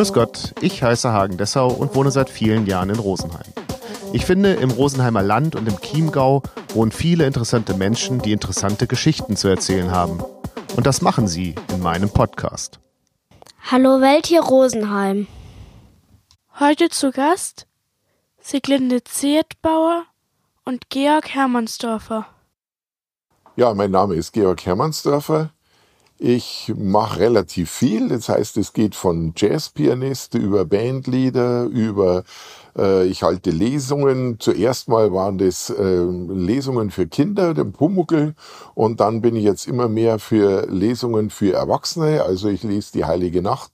Grüß Gott, ich heiße Hagen Dessau und wohne seit vielen Jahren in Rosenheim. Ich finde, im Rosenheimer Land und im Chiemgau wohnen viele interessante Menschen, die interessante Geschichten zu erzählen haben. Und das machen sie in meinem Podcast. Hallo Welt hier Rosenheim. Heute zu Gast Siglinde Ziertbauer und Georg Hermannsdorfer. Ja, mein Name ist Georg Hermannsdorfer. Ich mache relativ viel. Das heißt, es geht von Jazzpianist über Bandleader, über äh, ich halte Lesungen. Zuerst mal waren das äh, Lesungen für Kinder, den Pumuckel, und dann bin ich jetzt immer mehr für Lesungen für Erwachsene. Also ich lese die Heilige Nacht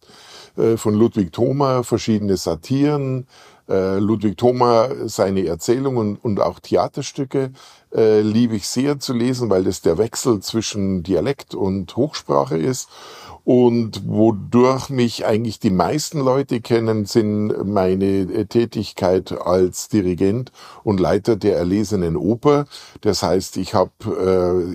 äh, von Ludwig Thoma, verschiedene Satiren, äh, Ludwig Thoma seine Erzählungen und auch Theaterstücke äh, liebe ich sehr zu lesen, weil das der Wechsel zwischen Dialekt und Hochsprache ist. Und wodurch mich eigentlich die meisten Leute kennen, sind meine äh, Tätigkeit als Dirigent und Leiter der erlesenen Oper. Das heißt, ich habe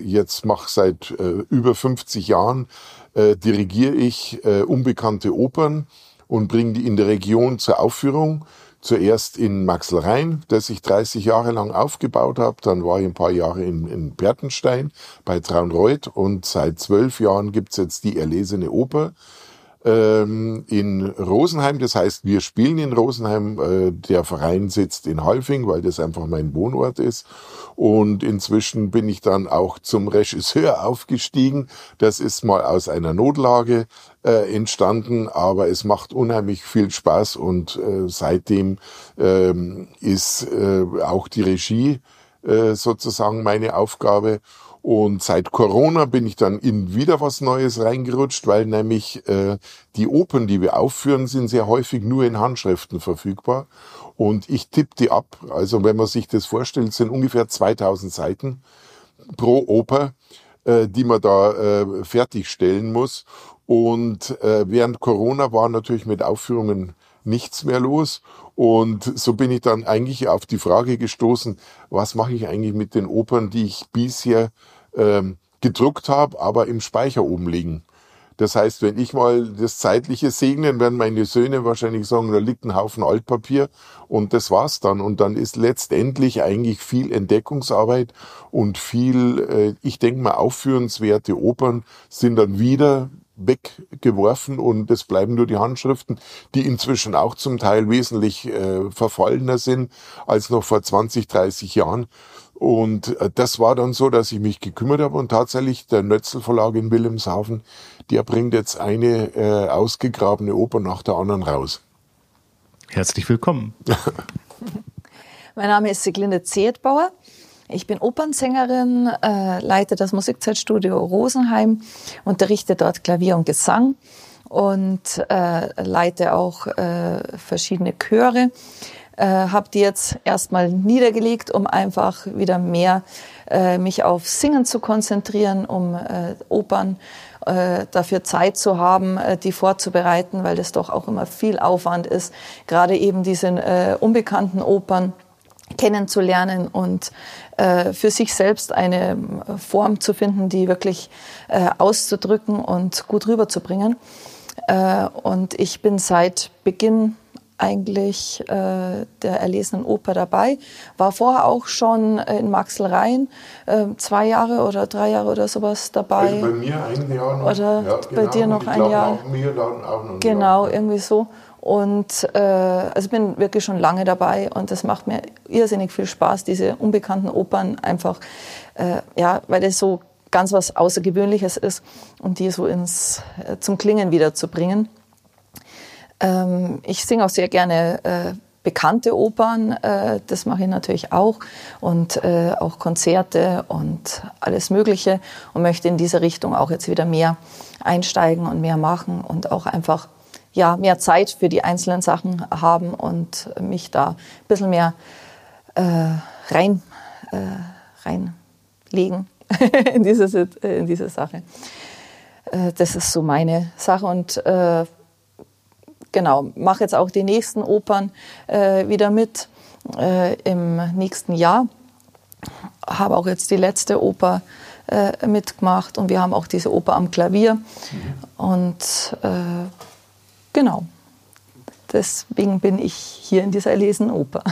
äh, jetzt mache seit äh, über 50 Jahren äh, dirigiere ich äh, unbekannte Opern und bringe die in der Region zur Aufführung. Zuerst in Maxelrhein, das ich 30 Jahre lang aufgebaut habe. Dann war ich ein paar Jahre in, in Bertenstein bei Traunreuth und seit zwölf Jahren gibt's jetzt die Erlesene Oper ähm, in Rosenheim. Das heißt, wir spielen in Rosenheim. Äh, der Verein sitzt in Halfing, weil das einfach mein Wohnort ist. Und inzwischen bin ich dann auch zum Regisseur aufgestiegen. Das ist mal aus einer Notlage äh, entstanden, aber es macht unheimlich viel Spaß und äh, seitdem ähm, ist äh, auch die Regie äh, sozusagen meine Aufgabe. Und seit Corona bin ich dann in wieder was Neues reingerutscht, weil nämlich äh, die Opern, die wir aufführen, sind sehr häufig nur in Handschriften verfügbar. Und ich tippe die ab. Also wenn man sich das vorstellt, sind ungefähr 2000 Seiten pro Oper, äh, die man da äh, fertigstellen muss. Und äh, während Corona war natürlich mit Aufführungen nichts mehr los. Und so bin ich dann eigentlich auf die Frage gestoßen, was mache ich eigentlich mit den Opern, die ich bisher ähm, gedruckt habe, aber im Speicher oben liegen. Das heißt, wenn ich mal das Zeitliche segne, werden meine Söhne wahrscheinlich sagen, da liegt ein Haufen Altpapier und das war's dann. Und dann ist letztendlich eigentlich viel Entdeckungsarbeit und viel, äh, ich denke mal, aufführenswerte Opern sind dann wieder weggeworfen und es bleiben nur die Handschriften, die inzwischen auch zum Teil wesentlich äh, verfallener sind als noch vor 20, 30 Jahren. Und äh, das war dann so, dass ich mich gekümmert habe und tatsächlich der Nötzel Verlag in Wilhelmshaven, der bringt jetzt eine äh, ausgegrabene Oper nach der anderen raus. Herzlich willkommen. mein Name ist Siglinde Zehetbauer. Ich bin Opernsängerin, äh, leite das Musikzeitstudio Rosenheim, unterrichte dort Klavier und Gesang und äh, leite auch äh, verschiedene Chöre. Äh, habe die jetzt erstmal niedergelegt, um einfach wieder mehr äh, mich auf Singen zu konzentrieren, um äh, Opern äh, dafür Zeit zu haben, äh, die vorzubereiten, weil das doch auch immer viel Aufwand ist, gerade eben diese äh, unbekannten Opern kennenzulernen und äh, für sich selbst eine Form zu finden, die wirklich äh, auszudrücken und gut rüberzubringen. Äh, und ich bin seit Beginn eigentlich äh, der erlesenen Oper dabei. War vorher auch schon in Maxelrhein äh, zwei Jahre oder drei Jahre oder sowas dabei. Also bei mir ein Jahr noch. Oder ja, bei genau. dir noch ein Jahr. Auch mir dann auch noch genau, irgendwie so. Und äh, also bin wirklich schon lange dabei und das macht mir irrsinnig viel Spaß, diese unbekannten Opern einfach, äh, ja, weil das so ganz was Außergewöhnliches ist und die so ins, äh, zum Klingen wiederzubringen. Ähm, ich singe auch sehr gerne äh, bekannte Opern, äh, das mache ich natürlich auch und äh, auch Konzerte und alles Mögliche und möchte in diese Richtung auch jetzt wieder mehr einsteigen und mehr machen und auch einfach ja, mehr Zeit für die einzelnen Sachen haben und mich da ein bisschen mehr äh, rein, äh, reinlegen in, diese, in diese Sache. Äh, das ist so meine Sache und äh, genau, mache jetzt auch die nächsten Opern äh, wieder mit äh, im nächsten Jahr. Habe auch jetzt die letzte Oper äh, mitgemacht und wir haben auch diese Oper am Klavier. Mhm. Und äh, genau, deswegen bin ich hier in dieser erlesenen Oper.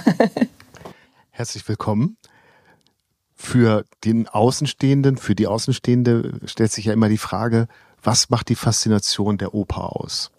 Herzlich willkommen. Für den Außenstehenden, für die Außenstehende stellt sich ja immer die Frage, was macht die Faszination der Oper aus?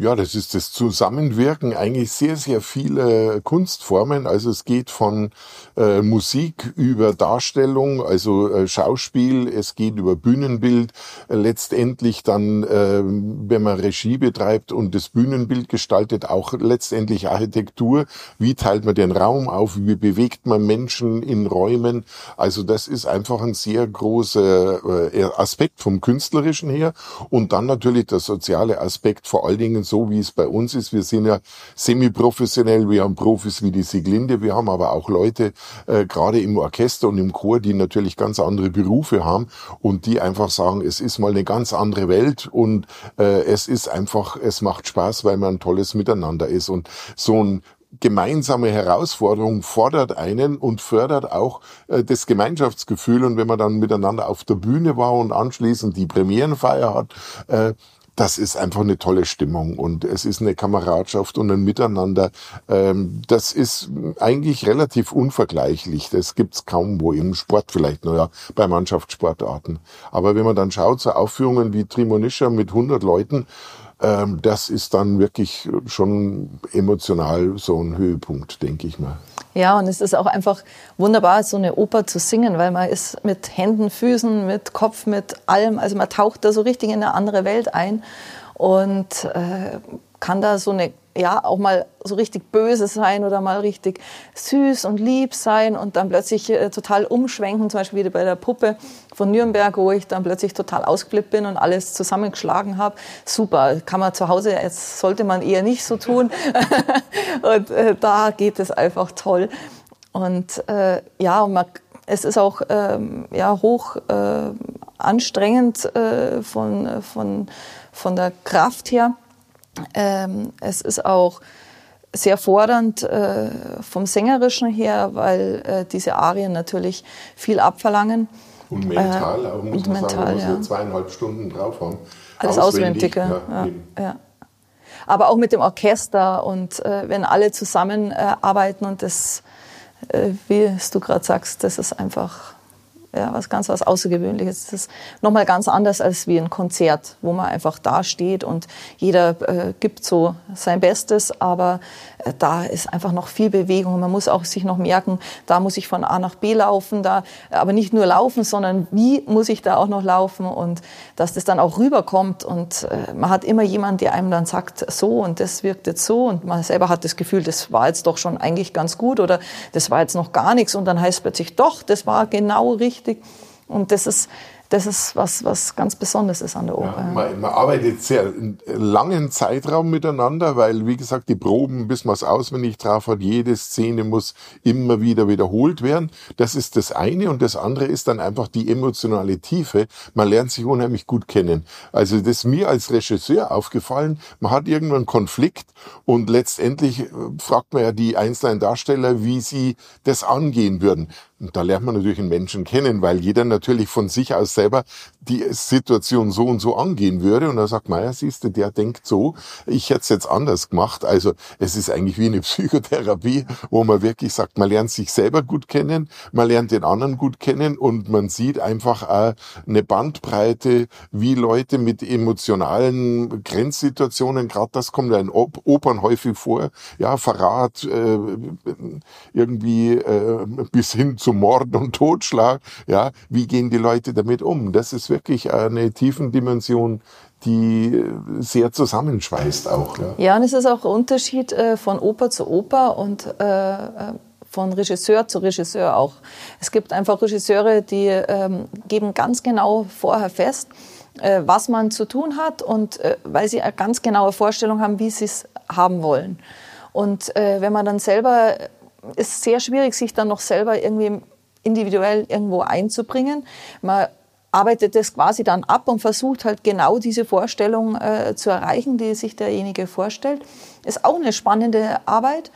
Ja, das ist das Zusammenwirken eigentlich sehr, sehr viele Kunstformen. Also es geht von äh, Musik über Darstellung, also äh, Schauspiel, es geht über Bühnenbild, äh, letztendlich dann, äh, wenn man Regie betreibt und das Bühnenbild gestaltet, auch letztendlich Architektur. Wie teilt man den Raum auf? Wie bewegt man Menschen in Räumen? Also das ist einfach ein sehr großer äh, Aspekt vom Künstlerischen her. Und dann natürlich der soziale Aspekt, vor allen Dingen so, wie es bei uns ist. Wir sind ja semi-professionell, wir haben Profis wie die Sieglinde, wir haben aber auch Leute, äh, gerade im Orchester und im Chor, die natürlich ganz andere Berufe haben und die einfach sagen, es ist mal eine ganz andere Welt und äh, es ist einfach, es macht Spaß, weil man ein tolles Miteinander ist. Und so ein gemeinsame Herausforderung fordert einen und fördert auch äh, das Gemeinschaftsgefühl. Und wenn man dann miteinander auf der Bühne war und anschließend die Premierenfeier hat, äh, das ist einfach eine tolle Stimmung und es ist eine Kameradschaft und ein Miteinander. Ähm, das ist eigentlich relativ unvergleichlich. Das gibt's kaum wo im Sport vielleicht, naja, bei Mannschaftssportarten. Aber wenn man dann schaut, so Aufführungen wie Trimonischer mit 100 Leuten, ähm, das ist dann wirklich schon emotional so ein Höhepunkt, denke ich mal. Ja, und es ist auch einfach wunderbar, so eine Oper zu singen, weil man ist mit Händen, Füßen, mit Kopf, mit allem, also man taucht da so richtig in eine andere Welt ein und äh, kann da so eine ja auch mal so richtig böse sein oder mal richtig süß und lieb sein und dann plötzlich äh, total umschwenken, zum Beispiel wieder bei der Puppe von Nürnberg, wo ich dann plötzlich total ausgeflippt bin und alles zusammengeschlagen habe. Super, kann man zu Hause, jetzt sollte man eher nicht so tun. und äh, da geht es einfach toll. Und äh, ja, und man, es ist auch ähm, ja, hoch äh, anstrengend äh, von, von, von der Kraft her. Ähm, es ist auch sehr fordernd äh, vom Sängerischen her, weil äh, diese Arien natürlich viel abverlangen. Und mental, äh, auch muss man mental, sagen, ja. zweieinhalb Stunden drauf haben. Alles auswendig, auswendig ja, ja, ja, Aber auch mit dem Orchester und äh, wenn alle zusammenarbeiten und das, äh, wie du gerade sagst, das ist einfach ja, was ganz was Außergewöhnliches. Das ist nochmal ganz anders als wie ein Konzert, wo man einfach da steht und jeder äh, gibt so sein Bestes, aber äh, da ist einfach noch viel Bewegung. Man muss auch sich noch merken, da muss ich von A nach B laufen, da, aber nicht nur laufen, sondern wie muss ich da auch noch laufen und dass das dann auch rüberkommt und äh, man hat immer jemanden, der einem dann sagt, so und das wirkt jetzt so und man selber hat das Gefühl, das war jetzt doch schon eigentlich ganz gut oder das war jetzt noch gar nichts und dann heißt plötzlich, doch, das war genau richtig richtig. Und das ist, das ist was, was ganz Besonderes ist an der Oper. Ja, man, man, arbeitet sehr langen Zeitraum miteinander, weil, wie gesagt, die Proben, bis man es auswendig drauf hat, jede Szene muss immer wieder wiederholt werden. Das ist das eine. Und das andere ist dann einfach die emotionale Tiefe. Man lernt sich unheimlich gut kennen. Also das ist mir als Regisseur aufgefallen. Man hat irgendwann einen Konflikt und letztendlich äh, fragt man ja die einzelnen Darsteller, wie sie das angehen würden. Und da lernt man natürlich einen Menschen kennen, weil jeder natürlich von sich aus selber die Situation so und so angehen würde. Und da sagt ja, siehst du, der denkt so, ich hätte es jetzt anders gemacht. Also es ist eigentlich wie eine Psychotherapie, wo man wirklich sagt, man lernt sich selber gut kennen, man lernt den anderen gut kennen und man sieht einfach auch eine Bandbreite, wie Leute mit emotionalen Grenzsituationen, gerade das kommt ja in Opern häufig vor, ja, Verrat, äh, irgendwie äh, bis hin zu Mord und Totschlag. Ja, wie gehen die Leute damit um? Das ist wirklich eine Tiefendimension, die sehr zusammenschweißt auch. Ja, ja und es ist auch ein Unterschied äh, von Oper zu Oper und äh, äh, von Regisseur zu Regisseur auch. Es gibt einfach Regisseure, die ähm, geben ganz genau vorher fest, äh, was man zu tun hat und äh, weil sie eine ganz genaue Vorstellung haben, wie sie es haben wollen. Und äh, wenn man dann selber ist sehr schwierig, sich dann noch selber irgendwie individuell irgendwo einzubringen. Man arbeitet das quasi dann ab und versucht halt genau diese Vorstellung äh, zu erreichen, die sich derjenige vorstellt. Ist auch eine spannende Arbeit,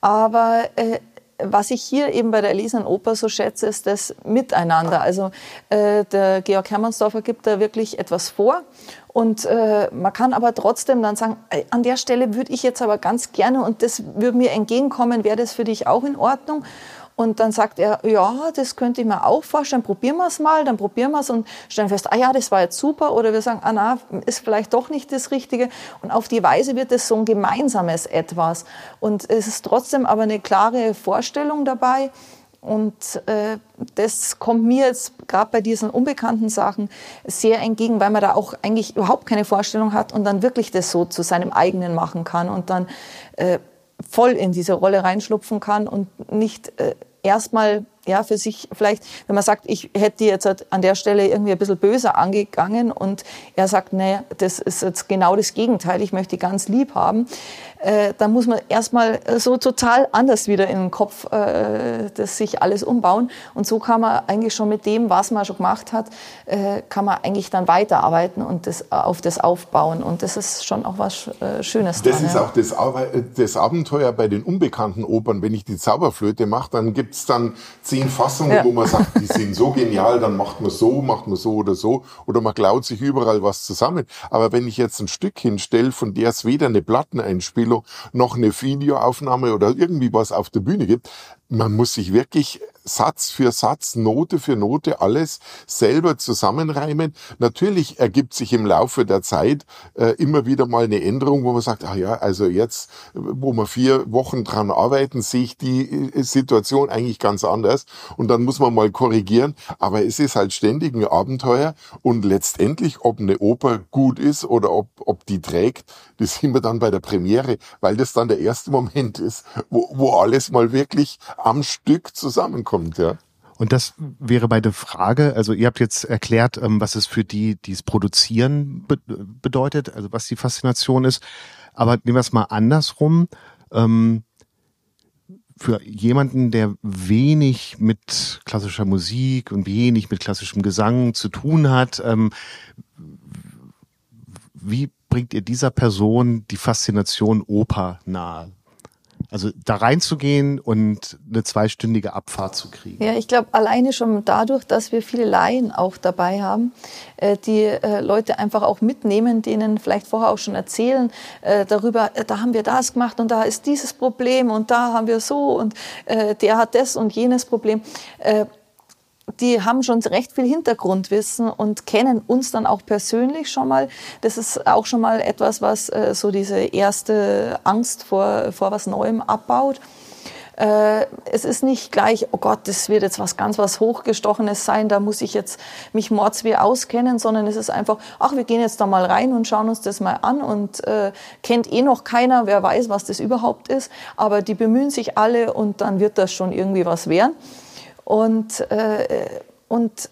aber äh, was ich hier eben bei der Erlesenen Oper so schätze, ist das Miteinander. Also äh, der Georg Hermannsdorfer gibt da wirklich etwas vor Und äh, man kann aber trotzdem dann sagen, an der Stelle würde ich jetzt aber ganz gerne und das würde mir entgegenkommen, wäre das für dich auch in Ordnung? Und dann sagt er, ja, das könnte ich mir auch vorstellen, probieren wir es mal, dann probieren wir es und stellen fest, ah ja, das war jetzt super. Oder wir sagen, ah na, ist vielleicht doch nicht das Richtige. Und auf die Weise wird es so ein gemeinsames Etwas. Und es ist trotzdem aber eine klare Vorstellung dabei. Und äh, das kommt mir jetzt gerade bei diesen unbekannten Sachen sehr entgegen, weil man da auch eigentlich überhaupt keine Vorstellung hat und dann wirklich das so zu seinem eigenen machen kann und dann äh, voll in diese Rolle reinschlupfen kann und nicht äh, erstmal ja, für sich vielleicht, wenn man sagt, ich hätte jetzt an der Stelle irgendwie ein bisschen böser angegangen und er sagt, nee, das ist jetzt genau das Gegenteil, ich möchte die ganz lieb haben, äh, dann muss man erstmal so total anders wieder in den Kopf äh, das sich alles umbauen. Und so kann man eigentlich schon mit dem, was man schon gemacht hat, äh, kann man eigentlich dann weiterarbeiten und das, auf das aufbauen. Und das ist schon auch was äh, Schönes. Das dran, ist ja. auch das, das, Abenteuer bei den unbekannten Opern. Wenn ich die Zauberflöte mache, dann gibt's dann zehn Fassungen, ja. wo man sagt, die sind so genial, dann macht man so, macht man so oder so. Oder man klaut sich überall was zusammen. Aber wenn ich jetzt ein Stück hinstelle, von der es weder eine Platteneinspielung noch eine Videoaufnahme oder irgendwie was auf der Bühne gibt, man muss sich wirklich Satz für Satz, Note für Note alles selber zusammenreimen. Natürlich ergibt sich im Laufe der Zeit äh, immer wieder mal eine Änderung, wo man sagt, ah ja, also jetzt, wo wir vier Wochen dran arbeiten, sehe ich die äh, Situation eigentlich ganz anders und dann muss man mal korrigieren. Aber es ist halt ständig ein Abenteuer und letztendlich, ob eine Oper gut ist oder ob, ob die trägt, das sehen wir dann bei der Premiere, weil das dann der erste Moment ist, wo, wo alles mal wirklich am Stück zusammenkommt, ja. Und das wäre bei der Frage, also ihr habt jetzt erklärt, ähm, was es für die, die es produzieren bedeutet, also was die Faszination ist. Aber nehmen wir es mal andersrum. Ähm, für jemanden, der wenig mit klassischer Musik und wenig mit klassischem Gesang zu tun hat, ähm, wie bringt ihr dieser Person die Faszination Oper nahe? Also da reinzugehen und eine zweistündige Abfahrt zu kriegen. Ja, ich glaube alleine schon dadurch, dass wir viele Laien auch dabei haben, äh, die äh, Leute einfach auch mitnehmen, denen vielleicht vorher auch schon erzählen äh, darüber, da haben wir das gemacht und da ist dieses Problem und da haben wir so und der hat das und jenes Problem die haben schon recht viel Hintergrundwissen und kennen uns dann auch persönlich schon mal. Das ist auch schon mal etwas, was äh, so diese erste Angst vor, vor was Neuem abbaut. Äh, es ist nicht gleich, oh Gott, das wird jetzt was ganz was Hochgestochenes sein, da muss ich jetzt mich mordsweh auskennen, sondern es ist einfach, ach, wir gehen jetzt da mal rein und schauen uns das mal an und äh, kennt eh noch keiner, wer weiß, was das überhaupt ist, aber die bemühen sich alle und dann wird das schon irgendwie was werden. Und, äh, und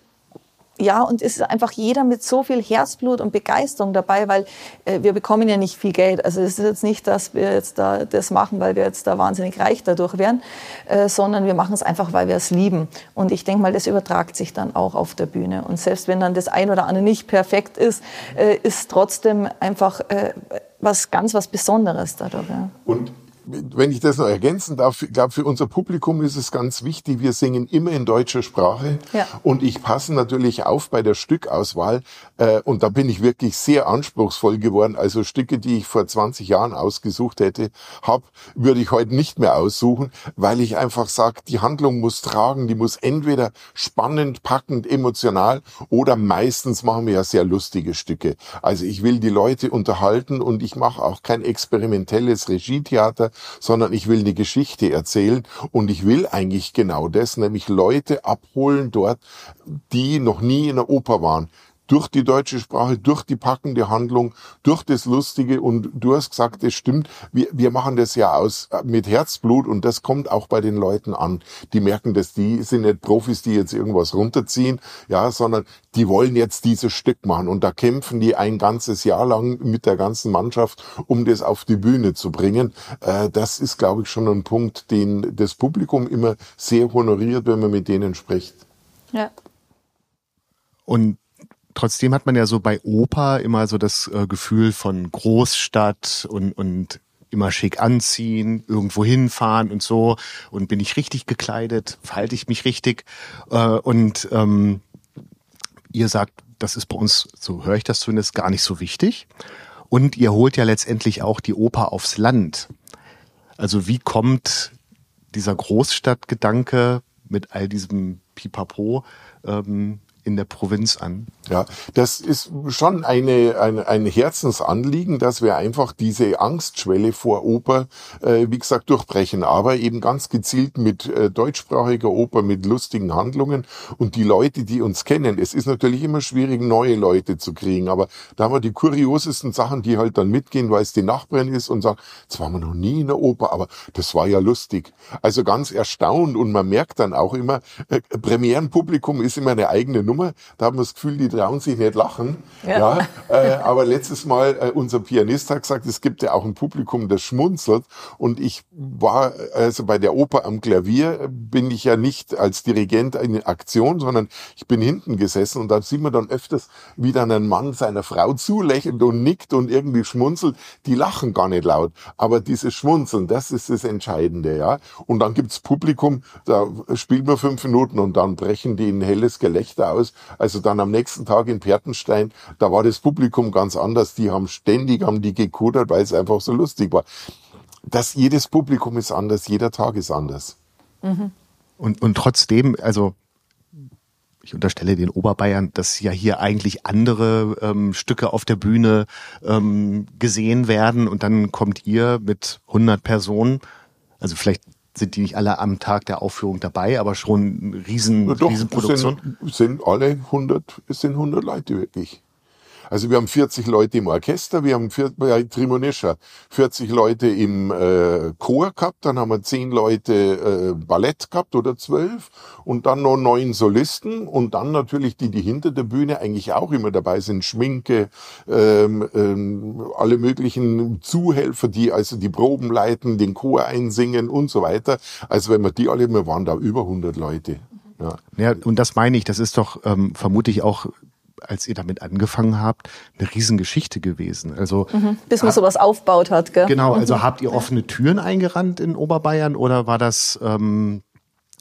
ja, und es ist einfach jeder mit so viel Herzblut und Begeisterung dabei, weil äh, wir bekommen ja nicht viel Geld. Also es ist jetzt nicht, dass wir jetzt da das machen, weil wir jetzt da wahnsinnig reich dadurch wären, äh, sondern wir machen es einfach, weil wir es lieben. Und ich denke mal, das übertragt sich dann auch auf der Bühne. Und selbst wenn dann das ein oder andere nicht perfekt ist, äh, ist trotzdem einfach äh, was ganz was Besonderes dadurch. Ja. Und wenn ich das noch ergänzen darf, ich glaube, für unser Publikum ist es ganz wichtig, wir singen immer in deutscher Sprache. Ja. Und ich passe natürlich auf bei der Stückauswahl. Äh, und da bin ich wirklich sehr anspruchsvoll geworden. Also Stücke, die ich vor 20 Jahren ausgesucht hätte, hab, würde ich heute nicht mehr aussuchen, weil ich einfach sage, die Handlung muss tragen, die muss entweder spannend, packend, emotional oder meistens machen wir ja sehr lustige Stücke. Also ich will die Leute unterhalten und ich mache auch kein experimentelles Regietheater, sondern ich will eine Geschichte erzählen und ich will eigentlich genau das, nämlich Leute abholen dort, die noch nie in der Oper waren durch die deutsche Sprache, durch die packende Handlung, durch das Lustige und du hast gesagt, es stimmt, wir, wir machen das ja aus äh, mit Herzblut und das kommt auch bei den Leuten an. Die merken dass die sind nicht Profis, die jetzt irgendwas runterziehen, ja, sondern die wollen jetzt dieses Stück machen und da kämpfen die ein ganzes Jahr lang mit der ganzen Mannschaft, um das auf die Bühne zu bringen. Äh, das ist, glaube ich, schon ein Punkt, den das Publikum immer sehr honoriert, wenn man mit denen spricht. Ja. Und trotzdem hat man ja so bei Oper immer so das äh, Gefühl von Großstadt und, und immer schick anziehen, irgendwo hinfahren und so. Und bin ich richtig gekleidet, verhalte ich mich richtig. Äh, und ähm, ihr sagt, das ist bei uns, so höre ich das zumindest, gar nicht so wichtig. Und ihr holt ja letztendlich auch die Oper aufs Land. Also wie kommt dieser Großstadtgedanke mit all diesem Pipapo ähm, in der Provinz an. Ja, das ist schon eine, eine, ein Herzensanliegen, dass wir einfach diese Angstschwelle vor Oper, äh, wie gesagt, durchbrechen, aber eben ganz gezielt mit äh, deutschsprachiger Oper, mit lustigen Handlungen und die Leute, die uns kennen. Es ist natürlich immer schwierig, neue Leute zu kriegen, aber da haben wir die kuriosesten Sachen, die halt dann mitgehen, weil es die Nachbarin ist und sagen, jetzt waren wir noch nie in der Oper, aber das war ja lustig. Also ganz erstaunt und man merkt dann auch immer, äh, Premierenpublikum ist immer eine eigene Nummer Nummer, da haben wir das Gefühl, die trauen sich nicht lachen. Ja. ja äh, aber letztes Mal, äh, unser Pianist hat gesagt, es gibt ja auch ein Publikum, das schmunzelt. Und ich war, also bei der Oper am Klavier bin ich ja nicht als Dirigent in Aktion, sondern ich bin hinten gesessen und da sieht man dann öfters, wie dann ein Mann seiner Frau zulächelt und nickt und irgendwie schmunzelt. Die lachen gar nicht laut. Aber dieses Schmunzeln, das ist das Entscheidende, ja. Und dann gibt's Publikum, da spielt man fünf Minuten und dann brechen die ein helles Gelächter aus aus. Also dann am nächsten Tag in Pertenstein, da war das Publikum ganz anders. Die haben ständig, haben die gekudert, weil es einfach so lustig war. Das, jedes Publikum ist anders, jeder Tag ist anders. Mhm. Und, und trotzdem, also ich unterstelle den Oberbayern, dass ja hier eigentlich andere ähm, Stücke auf der Bühne ähm, gesehen werden und dann kommt ihr mit 100 Personen, also vielleicht sind die nicht alle am Tag der Aufführung dabei, aber schon riesen, Doch, Riesenproduktion? Sind, sind alle 100, es sind 100 Leute wirklich. Also wir haben 40 Leute im Orchester, wir haben vier, ja, Trimonischer, 40 Leute im äh, Chor gehabt, dann haben wir 10 Leute äh, Ballett gehabt oder 12 und dann noch neun Solisten und dann natürlich die, die hinter der Bühne eigentlich auch immer dabei sind, Schminke, ähm, ähm, alle möglichen Zuhelfer, die also die Proben leiten, den Chor einsingen und so weiter. Also wenn wir die alle, wir waren da über 100 Leute. Ja. ja, und das meine ich, das ist doch ähm, vermutlich auch als ihr damit angefangen habt, eine Riesengeschichte gewesen. Also mhm, bis man sowas aufbaut hat, gell? Genau, also mhm. habt ihr offene Türen eingerannt in Oberbayern oder war das ähm,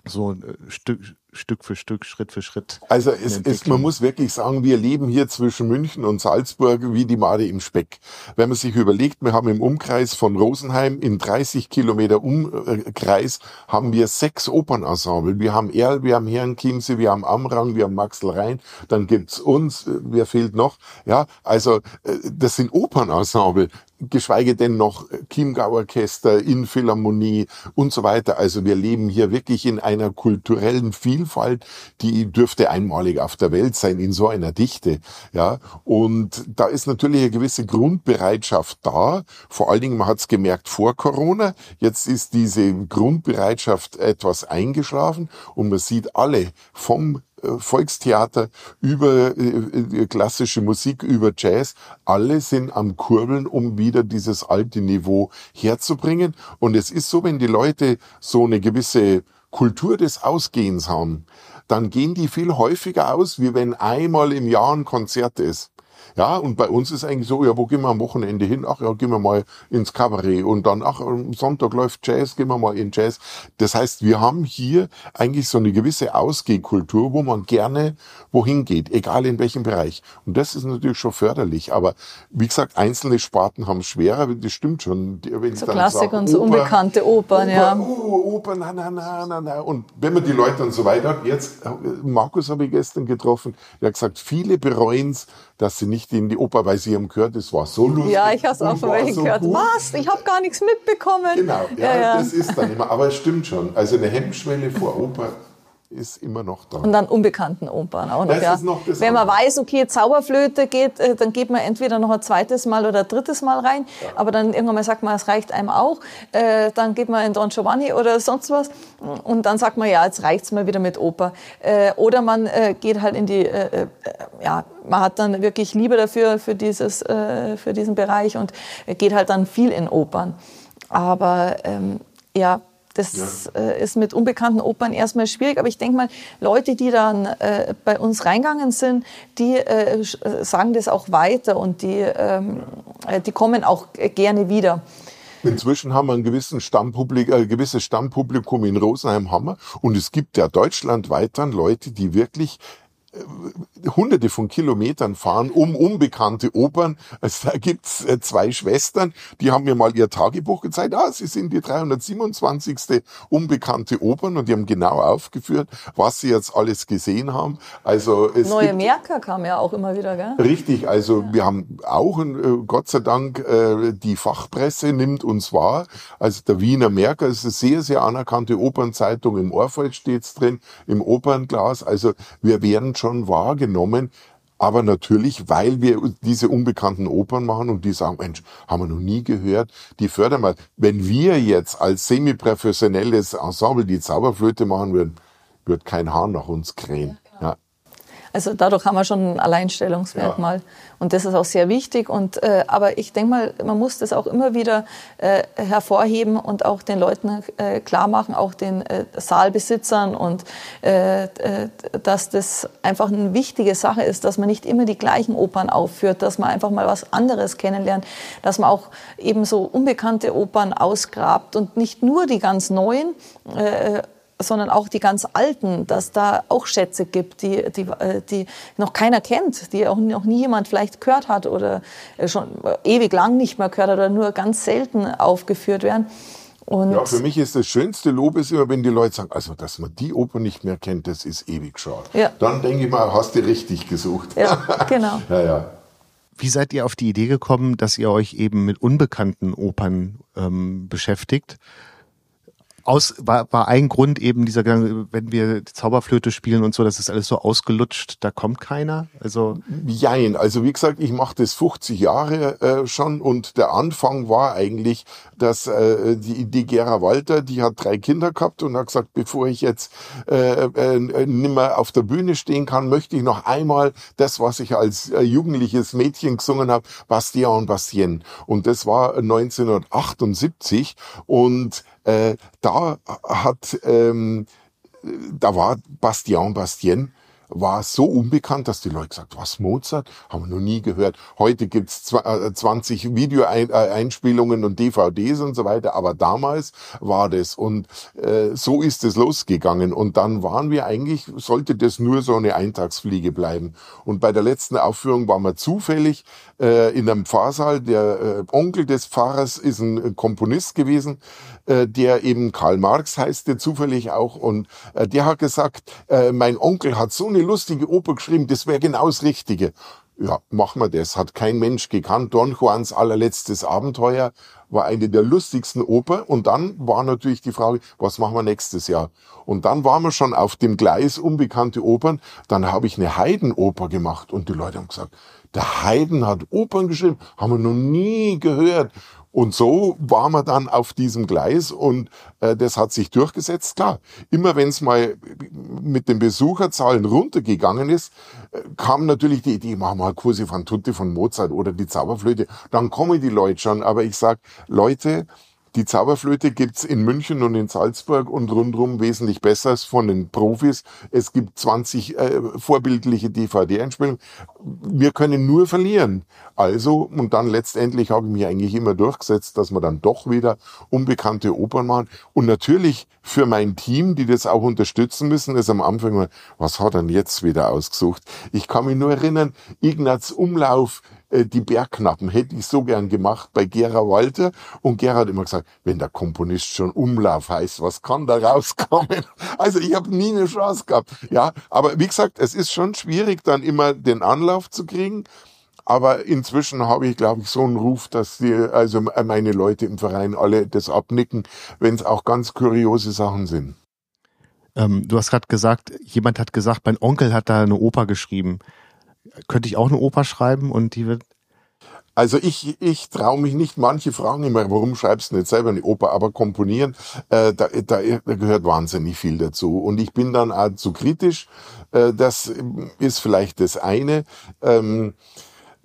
so ein Stück Stück für Stück, Schritt für Schritt. Also es ist, man muss wirklich sagen, wir leben hier zwischen München und Salzburg wie die Made im Speck. Wenn man sich überlegt, wir haben im Umkreis von Rosenheim in 30 Kilometer Umkreis haben wir sechs Opernensemble. Wir haben Erl, wir haben Herrenchiemsee, wir haben Amrang, wir haben Maxel Rhein, dann gibt's uns, wer fehlt noch? Ja, also äh, das sind Opernensemble geschweige denn noch Chiemgau-Orchester, in Philharmonie und so weiter. Also wir leben hier wirklich in einer kulturellen Vielfalt, die dürfte einmalig auf der Welt sein in so einer Dichte. Ja, und da ist natürlich eine gewisse Grundbereitschaft da. Vor allen Dingen, man hat es gemerkt vor Corona. Jetzt ist diese Grundbereitschaft etwas eingeschlafen und man sieht alle vom Volkstheater, über äh, äh, klassische Musik, über Jazz. Alle sind am Kurbeln, um wieder dieses alte Niveau herzubringen. Und es ist so, wenn die Leute so eine gewisse Kultur des Ausgehens haben, dann gehen die viel häufiger aus, wie wenn einmal im Jahr ein Konzert ist. Ja, und bei uns ist eigentlich so, ja, wo gehen wir am Wochenende hin? Ach ja, gehen wir mal ins Cabaret und dann, ach, am Sonntag läuft Jazz, gehen wir mal in Jazz. Das heißt, wir haben hier eigentlich so eine gewisse Ausgehkultur, wo man gerne wohin geht, egal in welchem Bereich. Und das ist natürlich schon förderlich. Aber wie gesagt, einzelne Sparten haben es schwerer, das stimmt schon. Wenn so Klassik und so unbekannte Opern, Oper, ja. Oh, Oper, na, na, na, na, na. Und wenn man die Leute dann so weiter hat, jetzt, äh, Markus habe ich gestern getroffen, der hat gesagt, viele bereuen es, dass sie nicht in die Oper, weil sie haben gehört, es war so lustig. Ja, ich habe es auch von welchen so gehört. Gut. Was? Ich habe gar nichts mitbekommen. Genau, ja, ja, ja, das ist dann immer. Aber es stimmt schon. Also eine Hemmschwelle vor Oper ist immer noch da. Und dann unbekannten Opern auch noch. Das ja. ist noch das Wenn man andere. weiß, okay, Zauberflöte geht, äh, dann geht man entweder noch ein zweites Mal oder ein drittes Mal rein, ja. aber dann irgendwann mal sagt man, es reicht einem auch. Äh, dann geht man in Don Giovanni oder sonst was und dann sagt man, ja, jetzt reicht's mal wieder mit Oper. Äh, oder man geht halt in die, ja, man hat dann wirklich Liebe dafür, für, dieses, für diesen Bereich und geht halt dann viel in Opern. Aber ähm, ja, das ja. äh, ist mit unbekannten Opern erstmal schwierig, aber ich denke mal, Leute, die dann äh, bei uns reingegangen sind, die äh, äh sagen das auch weiter und die, ähm, äh, die kommen auch gerne wieder. Inzwischen haben wir ein gewissen Stammpublik, äh, gewisses Stammpublikum in Rosenheim Hammer und es gibt ja deutschlandweit dann Leute, die wirklich hunderte von Kilometern fahren, um unbekannte Opern. Also da gibt's äh, zwei Schwestern, die haben mir mal ihr Tagebuch gezeigt. Ah, sie sind die 327. unbekannte Opern und die haben genau aufgeführt, was sie jetzt alles gesehen haben. Also es Neue Merker kam ja auch immer wieder, gell? Richtig, also ja. wir haben auch, äh, Gott sei Dank, äh, die Fachpresse nimmt uns wahr. Also der Wiener Merker ist eine sehr, sehr anerkannte Opernzeitung. Im Orpheus steht's drin, im Opernglas. Also wir werden schon wahrgenommen. Aber natürlich, weil wir diese unbekannten Opern machen und die sagen, Mensch, haben wir noch nie gehört, die fördern wir. Wenn wir jetzt als semi-professionelles Ensemble die Zauberflöte machen würden, wird kein Haar nach uns krähen. Also dadurch haben wir schon ein Alleinstellungsmerkmal. Ja. Und das ist auch sehr wichtig. Und, äh, aber ich denke mal, man muss das auch immer wieder äh, hervorheben und auch den Leuten äh, klar machen, auch den äh, Saalbesitzern und äh, äh, dass das einfach eine wichtige Sache ist, dass man nicht immer die gleichen Opern aufführt, dass man einfach mal was anderes kennenlernt, dass man auch eben so unbekannte Opern ausgrabt und nicht nur die ganz neuen sondern auch die ganz alten, dass da auch Schätze gibt, die, die, äh, die noch keiner kennt, die auch noch nie jemand vielleicht gehört hat oder äh, schon ewig lang nicht mehr gehört hat oder nur ganz selten aufgeführt werden. Und ja, für mich ist das schönste Lob ist immer, wenn die Leute sagen, also dass man die Oper nicht mehr kennt, das ist ewig schade. Ja. Dann denke ich mal, hast du richtig gesucht. Ja, genau. ja, ja. Wie seid ihr auf die Idee gekommen, dass ihr euch eben mit unbekannten Opern ähm, beschäftigt? Aus, war, war ein Grund eben dieser Gedanke, wenn wir Zauberflöte spielen und so, das ist alles so ausgelutscht, da kommt keiner. Also Jein, also wie gesagt, ich mache das 50 Jahre äh, schon und der Anfang war eigentlich, dass äh, die, die Gera Walter, die hat drei Kinder gehabt und hat gesagt, bevor ich jetzt äh, äh, nimmer auf der Bühne stehen kann, möchte ich noch einmal das, was ich als äh, jugendliches Mädchen gesungen habe, Bastien und Bastien. Und das war 1978 und äh, da hat, ähm, da war Bastien Bastien war so unbekannt, dass die Leute gesagt was Mozart? Haben wir noch nie gehört. Heute gibt's 20 äh, Videoeinspielungen und DVDs und so weiter, aber damals war das und äh, so ist es losgegangen und dann waren wir eigentlich, sollte das nur so eine Eintagsfliege bleiben. Und bei der letzten Aufführung waren wir zufällig äh, in einem Pfarrsaal. Der äh, Onkel des Pfarrers ist ein Komponist gewesen, äh, der eben Karl Marx heißt, der zufällig auch und äh, der hat gesagt, äh, mein Onkel hat so eine lustige Oper geschrieben, das wäre genau das Richtige. Ja, machen wir das. Hat kein Mensch gekannt. Don Juans allerletztes Abenteuer war eine der lustigsten Oper. Und dann war natürlich die Frage, was machen wir nächstes Jahr? Und dann waren wir schon auf dem Gleis unbekannte Opern. Dann habe ich eine Heidenoper gemacht und die Leute haben gesagt, der Haydn hat Opern geschrieben, haben wir noch nie gehört. Und so war man dann auf diesem Gleis und äh, das hat sich durchgesetzt. Klar, immer wenn es mal mit den Besucherzahlen runtergegangen ist, äh, kam natürlich die Idee, machen wir mal Kurse von Tutti von Mozart oder die Zauberflöte. Dann kommen die Leute schon. Aber ich sag, Leute, die Zauberflöte gibt's in München und in Salzburg und rundherum wesentlich besser von den Profis. Es gibt 20 äh, vorbildliche DVD-Einspielungen. Wir können nur verlieren. Also, und dann letztendlich habe ich mich eigentlich immer durchgesetzt, dass wir dann doch wieder unbekannte Opern machen. Und natürlich für mein Team, die das auch unterstützen müssen, ist am Anfang was hat er denn jetzt wieder ausgesucht? Ich kann mich nur erinnern, Ignaz Umlauf, äh, die Bergknappen hätte ich so gern gemacht bei Gera Walter. Und Gera hat immer gesagt, wenn der Komponist schon Umlauf heißt, was kann da rauskommen? Also ich habe nie eine Chance gehabt. Ja, aber wie gesagt, es ist schon schwierig, dann immer den Anlauf zu kriegen. Aber inzwischen habe ich, glaube ich, so einen Ruf, dass die, also meine Leute im Verein alle das abnicken, wenn es auch ganz kuriose Sachen sind. Ähm, du hast gerade gesagt, jemand hat gesagt, mein Onkel hat da eine Oper geschrieben könnte ich auch eine Oper schreiben und die wird. Also ich, ich traue mich nicht, manche fragen immer, warum schreibst du nicht selber eine Oper, aber komponieren, äh, da, da, gehört wahnsinnig viel dazu. Und ich bin dann auch zu kritisch, äh, das ist vielleicht das eine. Ähm,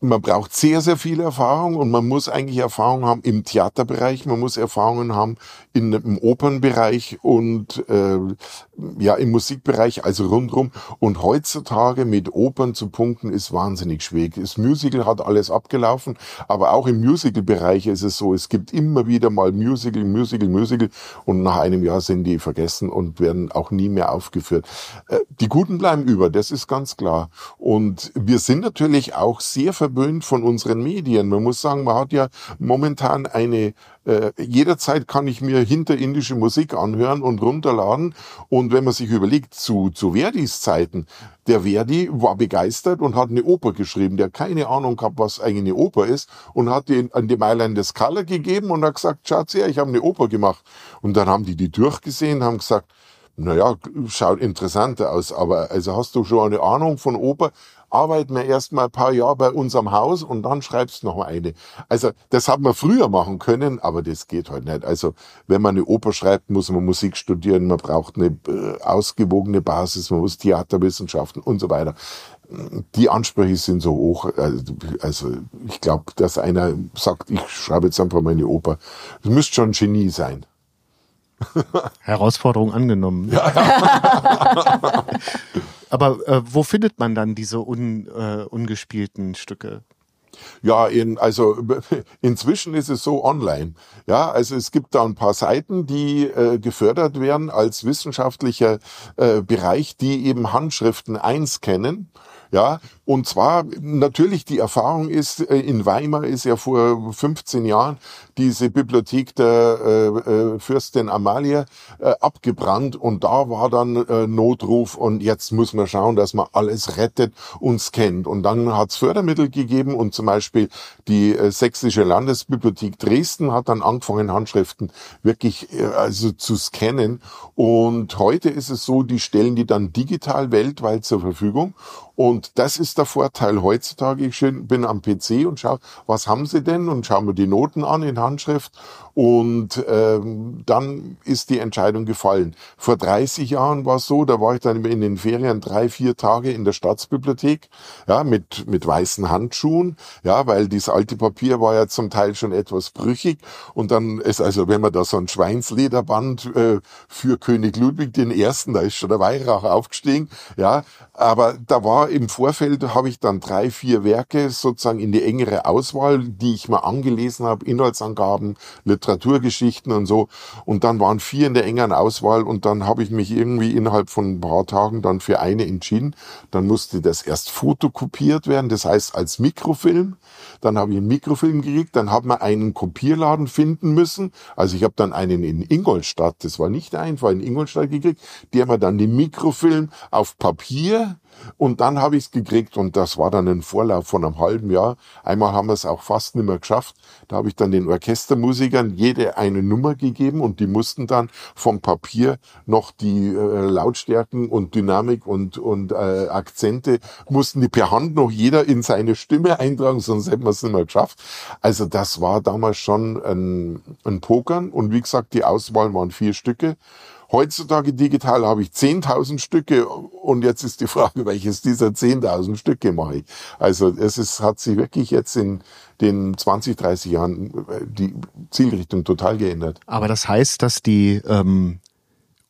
man braucht sehr, sehr viel Erfahrung und man muss eigentlich Erfahrung haben im Theaterbereich, man muss Erfahrungen haben in, im Opernbereich und äh, ja im Musikbereich, also rundrum. Und heutzutage mit Opern zu punkten ist wahnsinnig schwierig. Das Musical hat alles abgelaufen, aber auch im Musical-Bereich ist es so, es gibt immer wieder mal Musical, Musical, Musical und nach einem Jahr sind die vergessen und werden auch nie mehr aufgeführt. Äh, die Guten bleiben über, das ist ganz klar. Und wir sind natürlich auch sehr verwöhnt von unseren Medien. Man muss sagen, man hat ja momentan eine äh, jederzeit kann ich mir hinterindische Musik anhören und runterladen. Und wenn man sich überlegt, zu, zu Verdis Zeiten, der Verdi war begeistert und hat eine Oper geschrieben. Der keine Ahnung gehabt, was eigentlich eine Oper ist und hat die an die Mailand Scala gegeben und hat gesagt, schaut her, ich habe eine Oper gemacht. Und dann haben die die durchgesehen, haben gesagt, naja, schaut interessanter aus, aber also hast du schon eine Ahnung von Oper? Arbeiten wir erst mal ein paar Jahre bei unserem Haus und dann schreibst du noch eine. Also das hat man früher machen können, aber das geht halt nicht. Also wenn man eine Oper schreibt, muss man Musik studieren, man braucht eine äh, ausgewogene Basis, man muss Theaterwissenschaften und so weiter. Die Ansprüche sind so hoch. Also, also ich glaube, dass einer sagt, ich schreibe jetzt einfach mal eine Oper. Das müsste schon ein Genie sein. Herausforderung angenommen. Ja, ja. Aber äh, wo findet man dann diese un, äh, ungespielten Stücke? Ja, in, also inzwischen ist es so online. Ja, also es gibt da ein paar Seiten, die äh, gefördert werden als wissenschaftlicher äh, Bereich, die eben Handschriften einscannen. Ja, und zwar natürlich die Erfahrung ist, äh, in Weimar ist ja vor 15 Jahren diese Bibliothek der äh, äh, Fürstin Amalie äh, abgebrannt und da war dann äh, Notruf und jetzt muss man schauen, dass man alles rettet und scannt. Und dann hat es Fördermittel gegeben und zum Beispiel die äh, Sächsische Landesbibliothek Dresden hat dann angefangen, Handschriften wirklich äh, also zu scannen. Und heute ist es so, die stellen die dann digital weltweit zur Verfügung. Und das ist der Vorteil heutzutage. Ich bin am PC und schaue, was haben sie denn? Und schaue mir die Noten an in Handschrift und ähm, dann ist die Entscheidung gefallen. Vor 30 Jahren war es so, da war ich dann in den Ferien drei, vier Tage in der Staatsbibliothek, ja, mit, mit weißen Handschuhen, ja, weil dieses alte Papier war ja zum Teil schon etwas brüchig. Und dann ist also, wenn man da so ein Schweinslederband äh, für König Ludwig den Ersten, da ist schon der Weihrauch aufgestiegen, ja, aber da war im Vorfeld, habe ich dann drei, vier Werke sozusagen in die engere Auswahl, die ich mal angelesen habe, Inhaltsangaben, Literaturgeschichten und so. Und dann waren vier in der engeren Auswahl und dann habe ich mich irgendwie innerhalb von ein paar Tagen dann für eine entschieden. Dann musste das erst fotokopiert werden, das heißt als Mikrofilm. Dann habe ich einen Mikrofilm gekriegt, dann hat man einen Kopierladen finden müssen. Also ich habe dann einen in Ingolstadt, das war nicht einfach, in Ingolstadt gekriegt, der mir dann den Mikrofilm auf Papier und dann habe ich es gekriegt und das war dann ein Vorlauf von einem halben Jahr. Einmal haben wir es auch fast nicht mehr geschafft. Da habe ich dann den Orchestermusikern jede eine Nummer gegeben und die mussten dann vom Papier noch die äh, Lautstärken und Dynamik und, und äh, Akzente, mussten die per Hand noch jeder in seine Stimme eintragen, sonst hätten wir es nicht mehr geschafft. Also das war damals schon ein, ein Pokern und wie gesagt, die Auswahl waren vier Stücke. Heutzutage digital habe ich 10.000 Stücke und jetzt ist die Frage, welches dieser 10.000 Stücke mache ich. Also es ist, hat sich wirklich jetzt in den 20, 30 Jahren äh, die Zielrichtung total geändert. Aber das heißt, dass die ähm,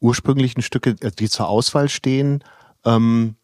ursprünglichen Stücke, äh, die zur Auswahl stehen, ähm,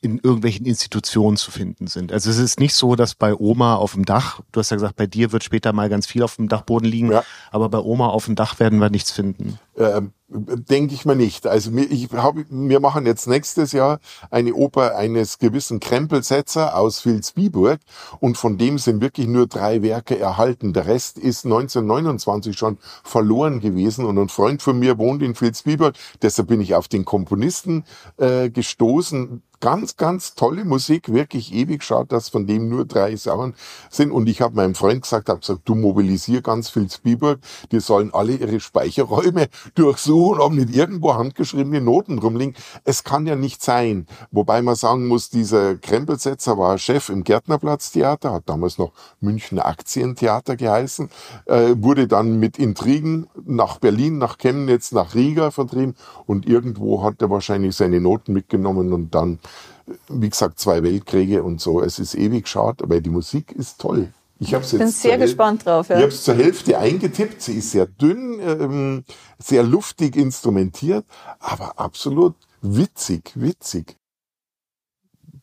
in irgendwelchen Institutionen zu finden sind. Also es ist nicht so, dass bei Oma auf dem Dach, du hast ja gesagt, bei dir wird später mal ganz viel auf dem Dachboden liegen, ja. aber bei Oma auf dem Dach werden wir nichts finden. Ähm, Denke ich mir nicht. Also wir, ich hab, wir machen jetzt nächstes Jahr eine Oper eines gewissen Krempelsetzer aus Vilsbiburg und von dem sind wirklich nur drei Werke erhalten. Der Rest ist 1929 schon verloren gewesen und ein Freund von mir wohnt in Vilsbiburg, deshalb bin ich auf den Komponisten äh, gestoßen, ganz, ganz tolle Musik, wirklich ewig schaut, dass von dem nur drei Sachen sind. Und ich habe meinem Freund gesagt, hab gesagt, du mobilisier ganz viel Spielberg, die sollen alle ihre Speicherräume durchsuchen, ob nicht irgendwo handgeschriebene Noten rumliegen. Es kann ja nicht sein. Wobei man sagen muss, dieser Krempelsetzer war Chef im Gärtnerplatztheater, hat damals noch Münchner Aktientheater geheißen, äh, wurde dann mit Intrigen nach Berlin, nach Chemnitz, nach Riga vertrieben und irgendwo hat er wahrscheinlich seine Noten mitgenommen und dann wie gesagt, zwei Weltkriege und so. Es ist ewig schade, aber die Musik ist toll. Ich habe bin sehr gespannt drauf. Ja. Ich habe es zur Hälfte eingetippt. Sie ist sehr dünn, ähm, sehr luftig instrumentiert, aber absolut witzig, witzig.